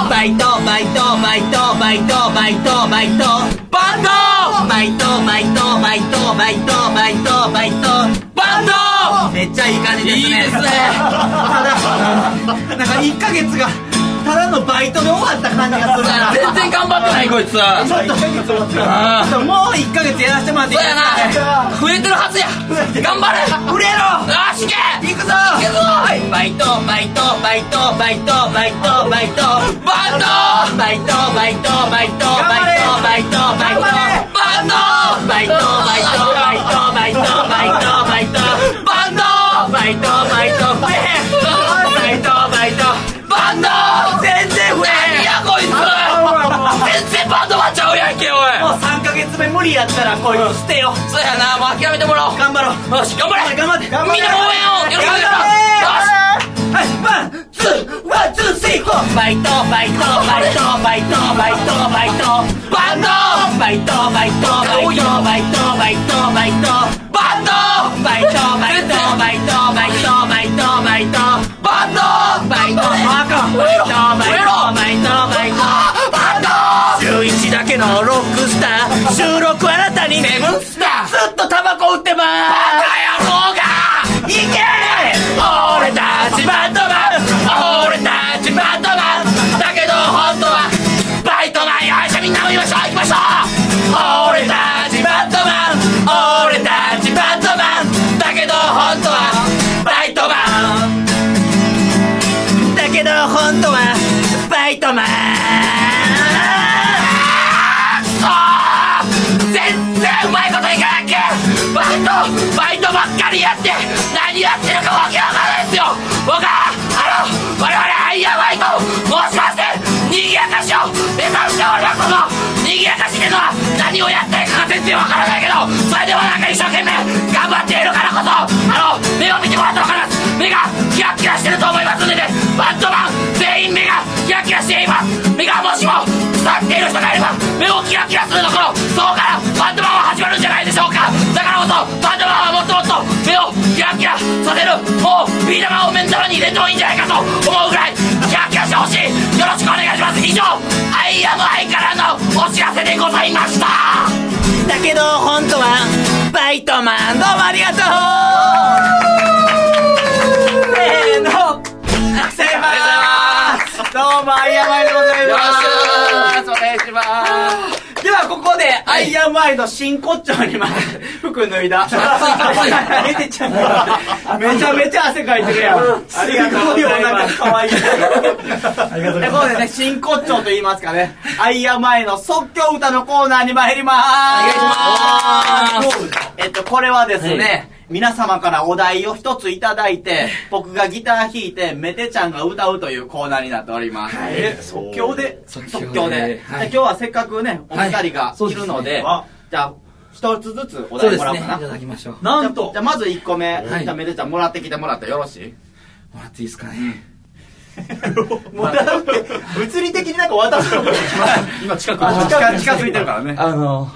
バイト、バイト、バイト、バイト、バイト、バイト。バンドバイト、バイト、バイト、バイト、バイト、バイト。バンドめっちゃいい感じですね。いいですねただ、なんか1ヶ月が、ただのバイトで終わった感じがするな。全然頑張ってないこいつちょっと、あちょっともう1ヶ月やらせてもらっていいそうですか？やな。増えてるはずや。頑張れ。売れろ！よし行け行くぞ！行けぞ。バイバイトバイトバイトバイトバイトバイト。バンド！バイトバイトバイトバイトバイトバイトバンドバイトバイトバイト理やったらこいつ捨てよそうやな。もう諦めてもらおう。頑張ろう。よし頑張れ。頑張って頑みんなも応援をよ。ろしくお願いしますはい one two one two three four。バイトバイトバイトバイトバイトバイトバンドバイトバイトバイトバイトバイトバイトバンドバイトバイトバイトバイトバイトバイトバンドバイトバイトバイトバイトバイトバイトけのロックスター収録あなたにセブンスターずっとタバコ売ってますバカ野郎がいけ俺たちバンドマン。俺たちバンドマン。だけど本当はバイトマン。よいしょみんなも言いましょう行きましょう俺たちバンドマン俺たちバンドマン。だけど本当はバイトマン。だけど本当はバイトマン。うまいこといかないっけバイトバイトばっかりやって何やってるかわけわかんないですよ。僕はあの我々アイアンバイト申しまして賑やかしを目指しておりますの賑やかしってのは何をやってるかが全然わからないけどそれでもなんか一生懸命頑張っているからこそあの目を見てもらったら分かります目がキラキラしてると思いますのでねバンドマン全員目がキラキラしています目がもしも腐っている人がいれば目をキラキラするところそこからバンドマンは始まるんじゃないでしょうかだからこそバンドマンはもっともっと目をキラキラさせるもうビー玉を面皿に入れてもいいんじゃないかと思うぐらいキラキラしてほしいよろしくお願いします以上アイアムアイからのお知らせでございました。だけど本当はバイトマンどうもありがとう。せーの。どうもアイアンマイでございますアイアンマイの真骨頂にまで服脱いだ。めてちゃんめちゃめちゃ汗かいてるやん。ありがとうございます。かわいいありがとうここでね真骨頂と言いますかね。アイアンマイの即興歌のコーナーに参ります。お願いします。えっとこれはですね、皆様からお題を一ついただいて、僕がギター弾いて、メテちゃんが歌うというコーナーになっております。え、即興で？即興で。はい。今日はせっかくね、お二人がい。るので、じゃあ、一つずつお題もらおうかな。いただきましょう。なんと。じゃあまず1個目、はい。じゃあメテちゃんもらってきてもらったらよろしい？もらっていいですかね？もらうって、物理的になんか渡すの？今近く。近近づいてるからね。あの、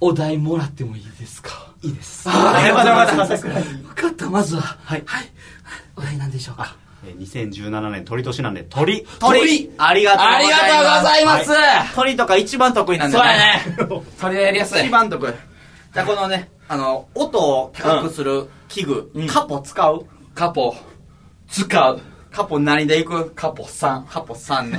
お題もらってもいいですか？いいです。あよかったよかった分かった、まずは。はい。はい。お題なんでしょうか。えー2017年鳥年なんで鳥。鳥。ありがとうございます。ありがとうございます、鳥とか一番得意なんで。そうやね。鳥やりやすい。一。番得意。じゃあこのねあの音を高くする器具、カポ使う？カポ、使う。カポ何でいく？カポ3。カポ3ね。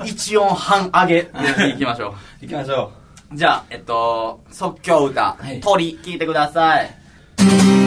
一音半上げ。でいきましょ行きましょうじゃあえっと即興歌、はい。鳥聞いてください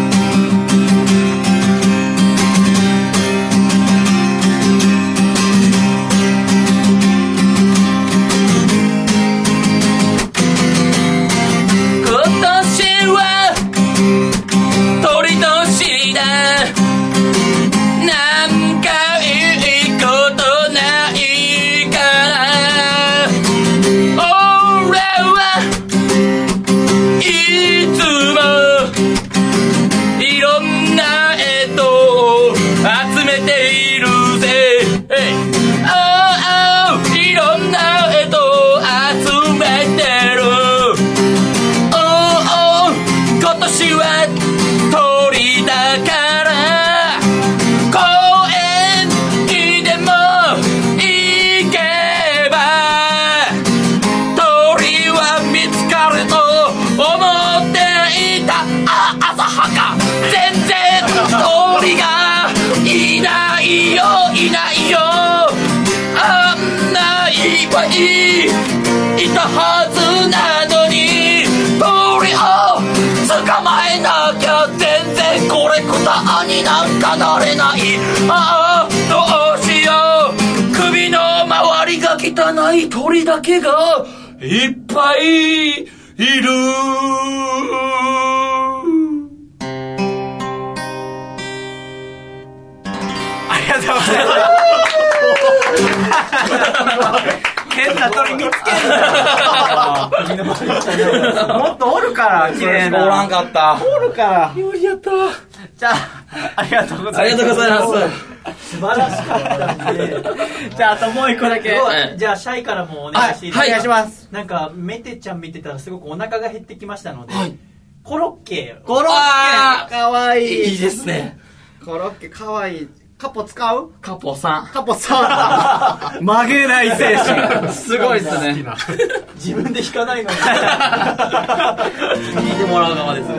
になんかなれない。ああどうしよう。首の周りが汚い鳥だけがいっぱいいる。ありがとうございます。変な鳥見つけんなもっとおるから、綺麗な。おらんかった。おるから。無理やった。じゃあ、ありがとうございます。ありがとうございます。素晴らしかったんで。じゃあ、あともう一個だけ。はいじゃあ、シャイからもお願いしていいですか、お願いします。なんか、メテちゃん見てたらすごくお腹が減ってきましたので、はいコロッケをコロッあケかわいい。いいですね。コロッケかわいい。カポ使う？カポさん。カポさん。曲げない精神。すごいっすね。自分で弾かないのに。聞いてもらう側ですが。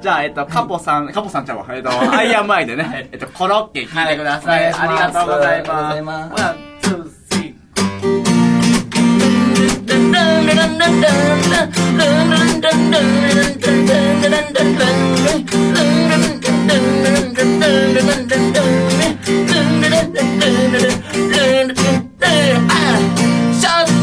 じゃあ、えっと、カポさん、カポさんちゃうわ。えっと、アイアンマイでね、えっと、コロッケ聞いてください。はいありがとうございます。ありがとうございます one, two, three。商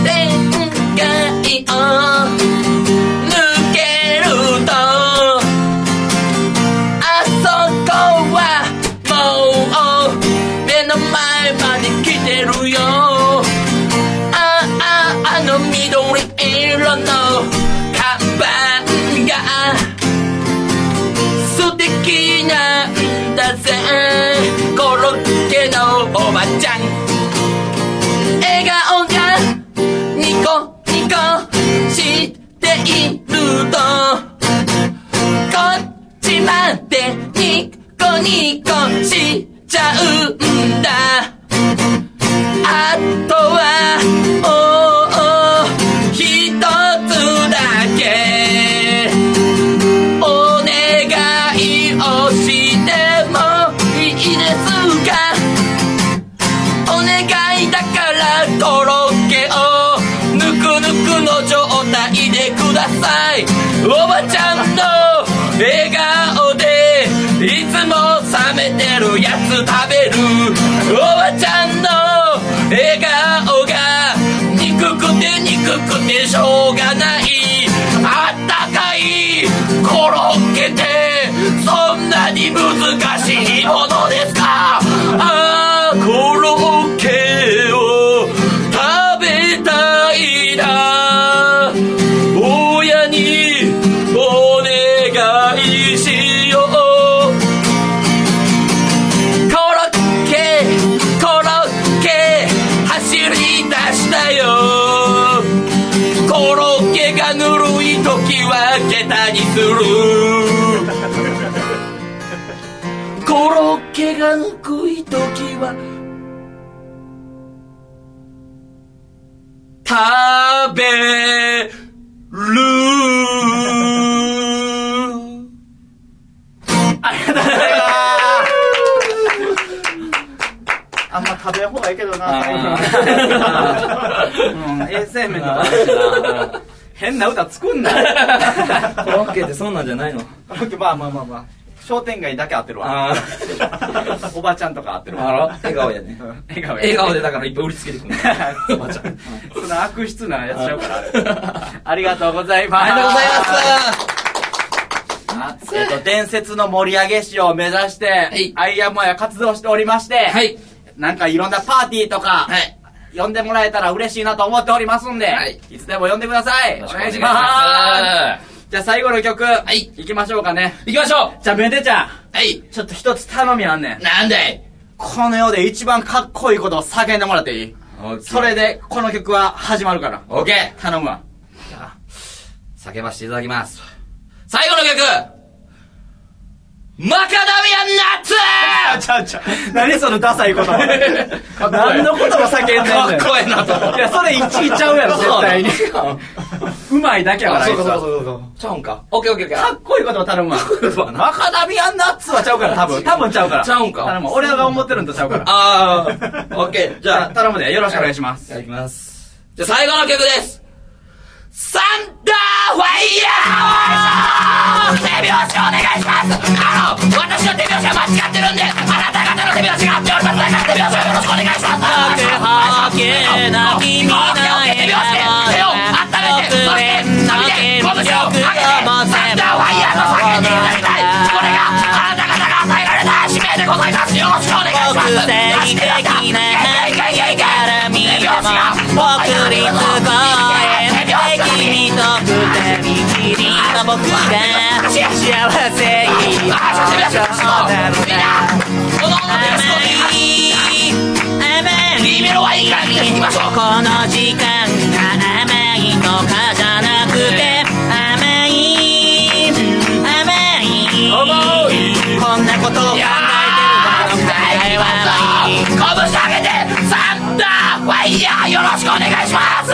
しているとこっちまでニコニコしちゃうんだ。あとは食べん方がいいけどな。うん、衛生面とか変な歌作んな。コロッケってそんなんじゃないの？まあまあまあまあ。商店街だけ合ってるわ。あおばちゃんとか合ってるわ。ら？笑顔やね。うん笑顔や笑顔でだからいっぱい売りつけてくる。おばちゃん。その悪質なやつちゃうからありがとうございます。ありがとうございます。えっと、伝説の盛り上げ師を目指して、いアイアンマヤ活動しておりまして、はい。なんかいろんなパーティーとか、はい。呼んでもらえたら嬉しいなと思っておりますんで、はいいつでも呼んでください。お願いしま。お願いしじゃあ最後の曲、い行きましょうかね。行きましょじゃあめでちゃん、うはい。ちょっと一つ頼みあんねん。なんだいこの世で一番かっこいいことを叫んでもらっていい？それで、この曲は始まるから。オッケー頼むわ。叫ばせていただきます。最後の曲マカダミアンナッツちゃうちゃう。何そのダサい言葉。何のことも叫んでんねん。かっこええなといや、それ1位ちゃうやろ、絶対に。うまいだけやから、あいつはそうちゃうんか。オッケーオッケーオッケかっこいいことを頼むわ。マカダミアンナッツはちゃうから、多分。多分ちゃうから。ちゃうんか頼む。俺が思ってるんとちゃうから。あー、オッケー。じゃあ、頼むで。よろしくお願いします。いただきます。じゃあ最後の曲です。サンダーファイヤー手拍子お願いしますあの私の手拍子は間違ってるんであなた方の手拍子が合っておりますから手拍子をよろしくお願いしますはけな君手拍子で手を温めてそして伸びて拳を上げてサンダーファイヤーでたいこれがあなた方が与えられた使命でございますよろしくお願いします国際的な絡みでも送つ君と二人きりの僕が幸せになっちゃったのだ甘い甘いこの時間が甘いのかじゃなくて甘い甘いこんなことを考えてるのか会はないこぶし上げてサンダーファイヤーよろしくお願いします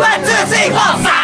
One, two, three, four,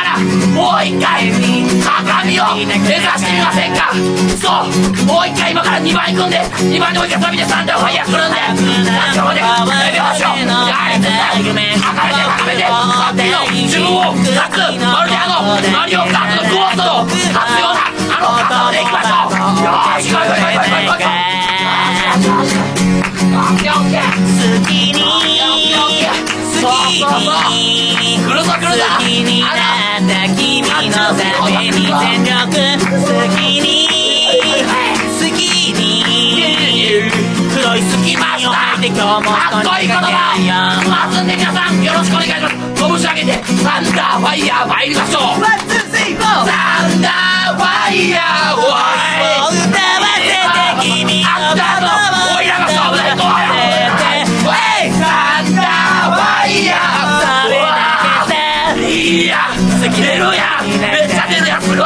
う一回高みを目指してみませんか？そうもう一回今から2番行くんで2番でもう一回飛びでサンダーファイヤー来るんでそこで手拍子をやれて高めて。高めて。勝手の自分を勝つまるであのマリオカートのゴーストの勝つようなあの方でいきましょうよし行こう行こう行こう行こう行こうオッケーオッケー好きに好きに来るぞ来るぞ好きになった君のために全力好きに好きに黒い隙間を履いて今日もかっこいい言葉皆さんよろしくお願い。します拳上げてサンダーファイヤー参りましょうワンツースリーフォーサンダーファイヤーおい歌わせて君のあっいや出るやめっちゃ出るやすごい。あ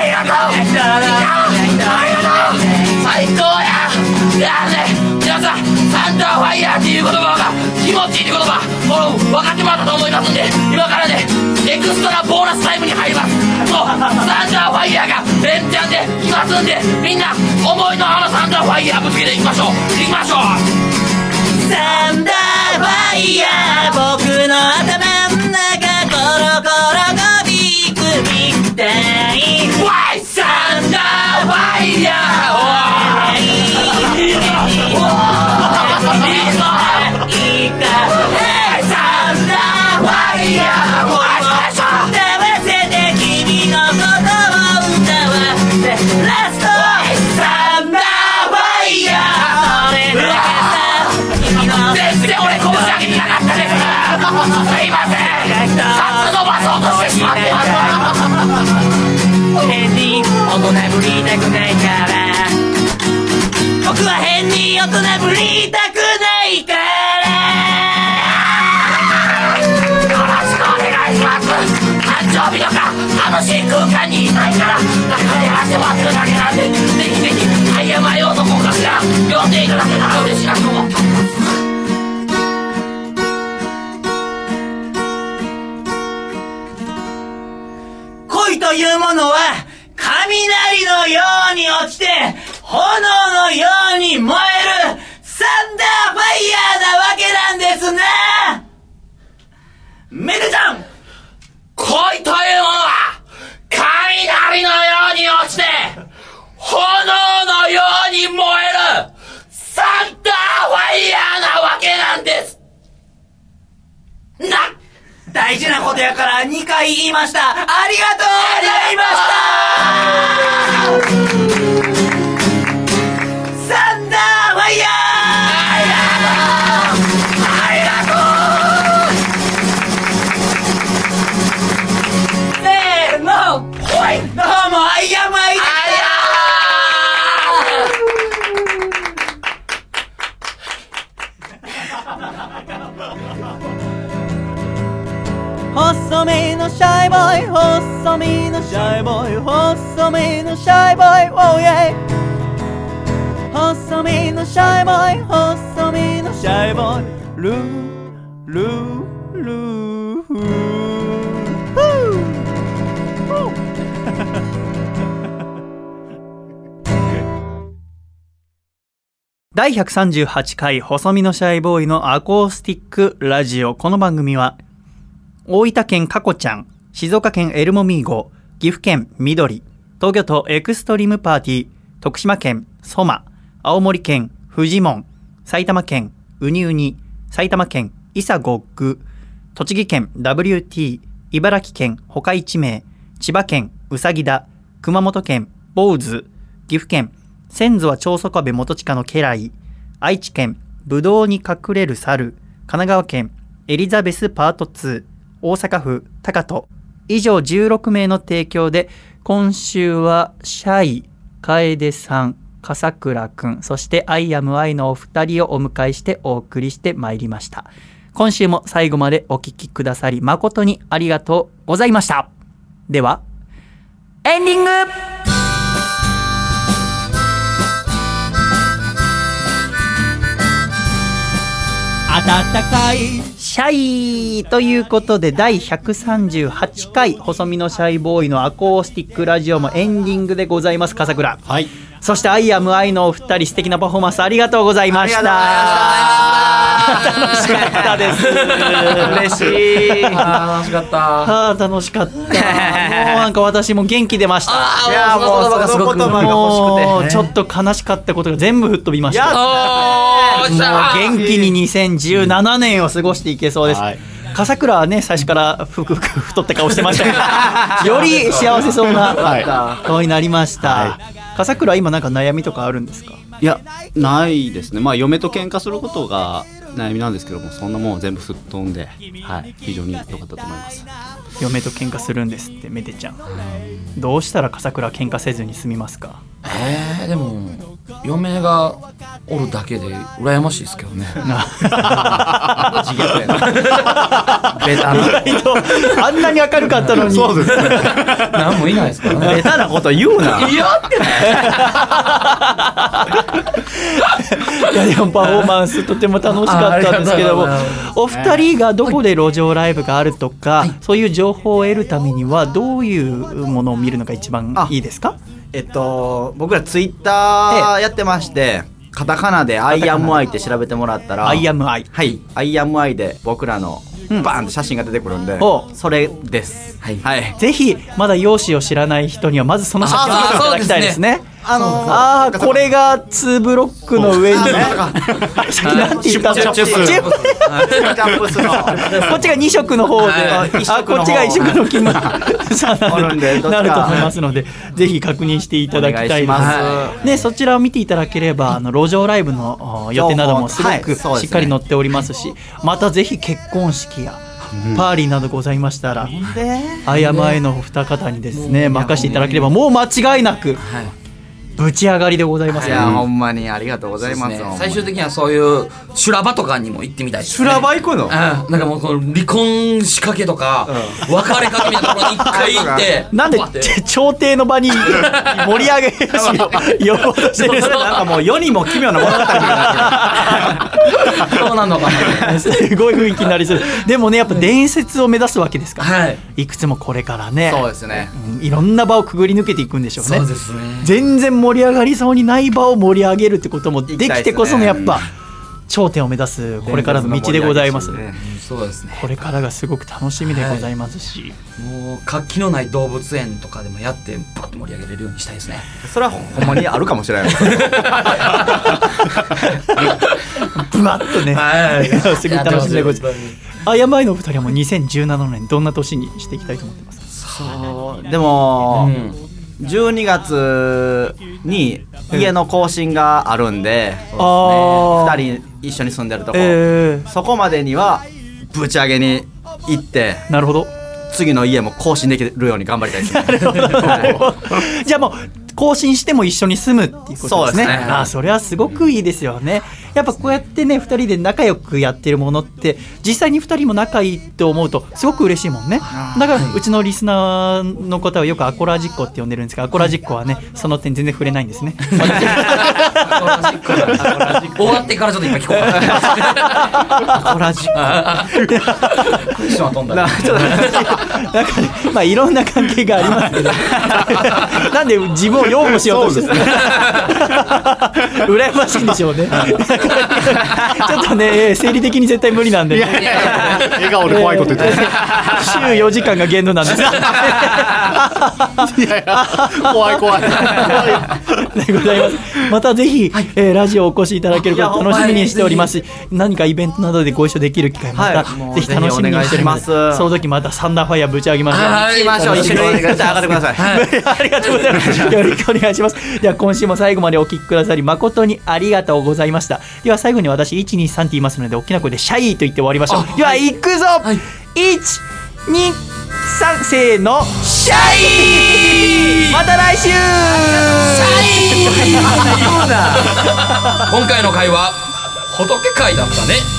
りがとう。いやありがとう。最高や。いやね皆さんサンダーファイヤーっていう言葉が気持ちいいって言葉。もう分かってもらったと思いますんで今からねエクストラボーナスタイムに入ります。そうサンダーファイヤーが連チャンで来ますんでみんな思いのあのサンダーファイヤーぶつけていきましょう。いきましょう。サンダーファイヤー僕の頭の中ぶりたくないから。僕は変に大人ぶりたくないから。よろしくお願いします。誕生日とか楽しい空間にいないから。中で汗を当てるだけなんでぜひぜひタイヤ前男かしら呼んでいただけたら嬉しいなと思ってます恋というものはのように落ちて炎のように燃えるサンダーファイヤーなわけなんですね。メルちゃん恋というものは雷のように落ちて炎のように燃える大事なことやから2回言いました。ありがとうございました。サンダーファイヤー！のシャイボーイ Oh yeah 細身のシャイボーイ細身のシャイボーイ。ルールールー。フー第138回細身のシャイボーイのアコースティックラジオ。この番組は、大分県かこちゃん、静岡県エルモミーゴ、岐阜県緑、東京都エクストリームパーティー、徳島県ソマ、青森県フジモン、埼玉県ウニウニ、埼玉県イサゴッグ、栃木県 WT、茨城県他一名、千葉県うさぎだ、熊本県坊主、岐阜県先祖は長宗我部元親の家来、愛知県ぶどうに隠れる猿、神奈川県エリザベスパート2、大阪府高戸、以上16名の提供で、今週はシャイ、カエデさん、笠倉くん、そしてアイアムアイのお二人をお迎えしてお送りしてまいりました。今週も最後までお聞きくださり誠にありがとうございました。では、エンディング暖かい。シャイということで第138回細身のシャイボーイのアコースティックラジオもエンディングでございます笠倉。はい。そしてアイアムアイのお二人素敵なパフォーマンスありがとうございました楽しかったです。嬉しい。楽しかった。あー楽しかった。もうなんか私も元気出ました。いやもうその言葉が欲しくてもうちょっと悲しかったことが全部吹っ飛びました。もう元気に2017年を過ごしていけそうです。はい。笠倉はね最初からふくふく太った顔してましたけど より幸せそうな顔になりました、は笠倉は今なんか悩みとかあるんですか？いや、ないですね。まあ、嫁と喧嘩することが悩みなんですけども、そんなもんは全部吹っ飛んで、はい。非常に良かったと思います。嫁と喧嘩するんですってめでちゃんどうしたら笠倉は喧嘩せずに済みますか？えー、でも嫁がおるだけで羨ましいですけどね。自虐やな。ベタ意外とあんなに明るかったのに。そうですな何もいないですからね。ベタなこと言うな。いやっていやでもパフォーマンスとても楽しかったんですけどもお二人がどこで路上ライブがあるとか、そういう情報を得るためにはどういうものを見るのが一番いいですか？えっと僕らツイッターやってましてカタカナで「アイアムアイ」って調べてもらったらアイアムアイ。はい「アイアムアイ」で僕らのバーンって写真が出てくるんで、おそれです。はい。はい。ぜひまだ容姿を知らない人にはまずその写真を見ていただきたいですね。あのーああこれが2ブロックの上にね。さっきなんて言ったのチュッチュップチュップ。キャンプ。スのこっちが2色の方で、はい。一あこっちが1色の金の なると思いますのでぜひ確認していただきたいです。お願いします。ね、そちらを見ていただければあの路上ライブのお予定などもすごくしっかり載っておりますしまたぜひ結婚式やパーリーなどございましたら、アイアムアイのお二方にですね任せていただければもう間違いなくぶち上がりでございますいやほんまにありがとうございます、最終的にはそういう修羅場とかにも行ってみたい修羅場行くの？うん。なんかもうこの離婚仕掛けとか、別れかけみたいなところに一回行って なんで朝廷の場に 盛り上げよし呼ぼうとしてるなんかもう世にも奇妙な物語そうなのかなすごい雰囲気になりそう。でもねやっぱ伝説を目指すわけですから、はい。いくつもこれからね。そうですね。うんいろんな場をくぐり抜けていくんでしょうね。そうですね。全然盛り上がりそうにない場を盛り上げるってこともできてこそのやっぱ頂点を目指すこれからの道でございます、ね。そうですね。これからがすごく楽しみでございますし、もう活気のない動物園とかでもやってバッと盛り上げれるようにしたいですね。それはほんまにあるかもしれないブワッとね、はい。すごい楽しみでございます。あやまいのお二人はもう2017年どんな年にしていきたいと思ってますそうでも、12月に家の更新があるんで、あー。2人一緒に住んでるとこ、えそこまでにはぶち上げに行ってー、なるほど。次の家も更新できるように頑張りたいですね。はい。じゃあもう更新しても一緒に住むっていうことですね。そねああそれはすごくいいですよね。やっぱこうやってね2人で仲良くやってるものって実際に2人も仲いいって思うとすごく嬉しいもんね。だからうちのリスナーの方はよくアコラジッコって呼んでるんですがアコラジッコはねその点全然触れないんですね。終わってからちょっと今聞こうかなアコラジックッションは飛んだなんかねまあいろんな関係がありますけど なんで自分を擁護しようとしてる羨ましいんでしょうねちょっとね生理的に絶対無理なんで、笑顔で怖いこと言ってる。週4時間が限度なんですいやいや、怖い怖い。怖いでございます。またぜひ、えーラジオお越しいただけること楽しみにしております、何かイベントなどでご一緒できる機会また、はいぜひ楽しみにしております。ますその時またサンダーファイヤーぶち上げましょう。はい行きましょう一緒に上がってくださいありがとうございます。くお願いします。では今週も最後までお聞きくださり誠にありがとうございました。では最後に私1、2、3って言いますので大きな声でシャイと言って終わりましょう。では行くぞ、1、2、3せーのシャイ！また来週！今回の会は仏会だったね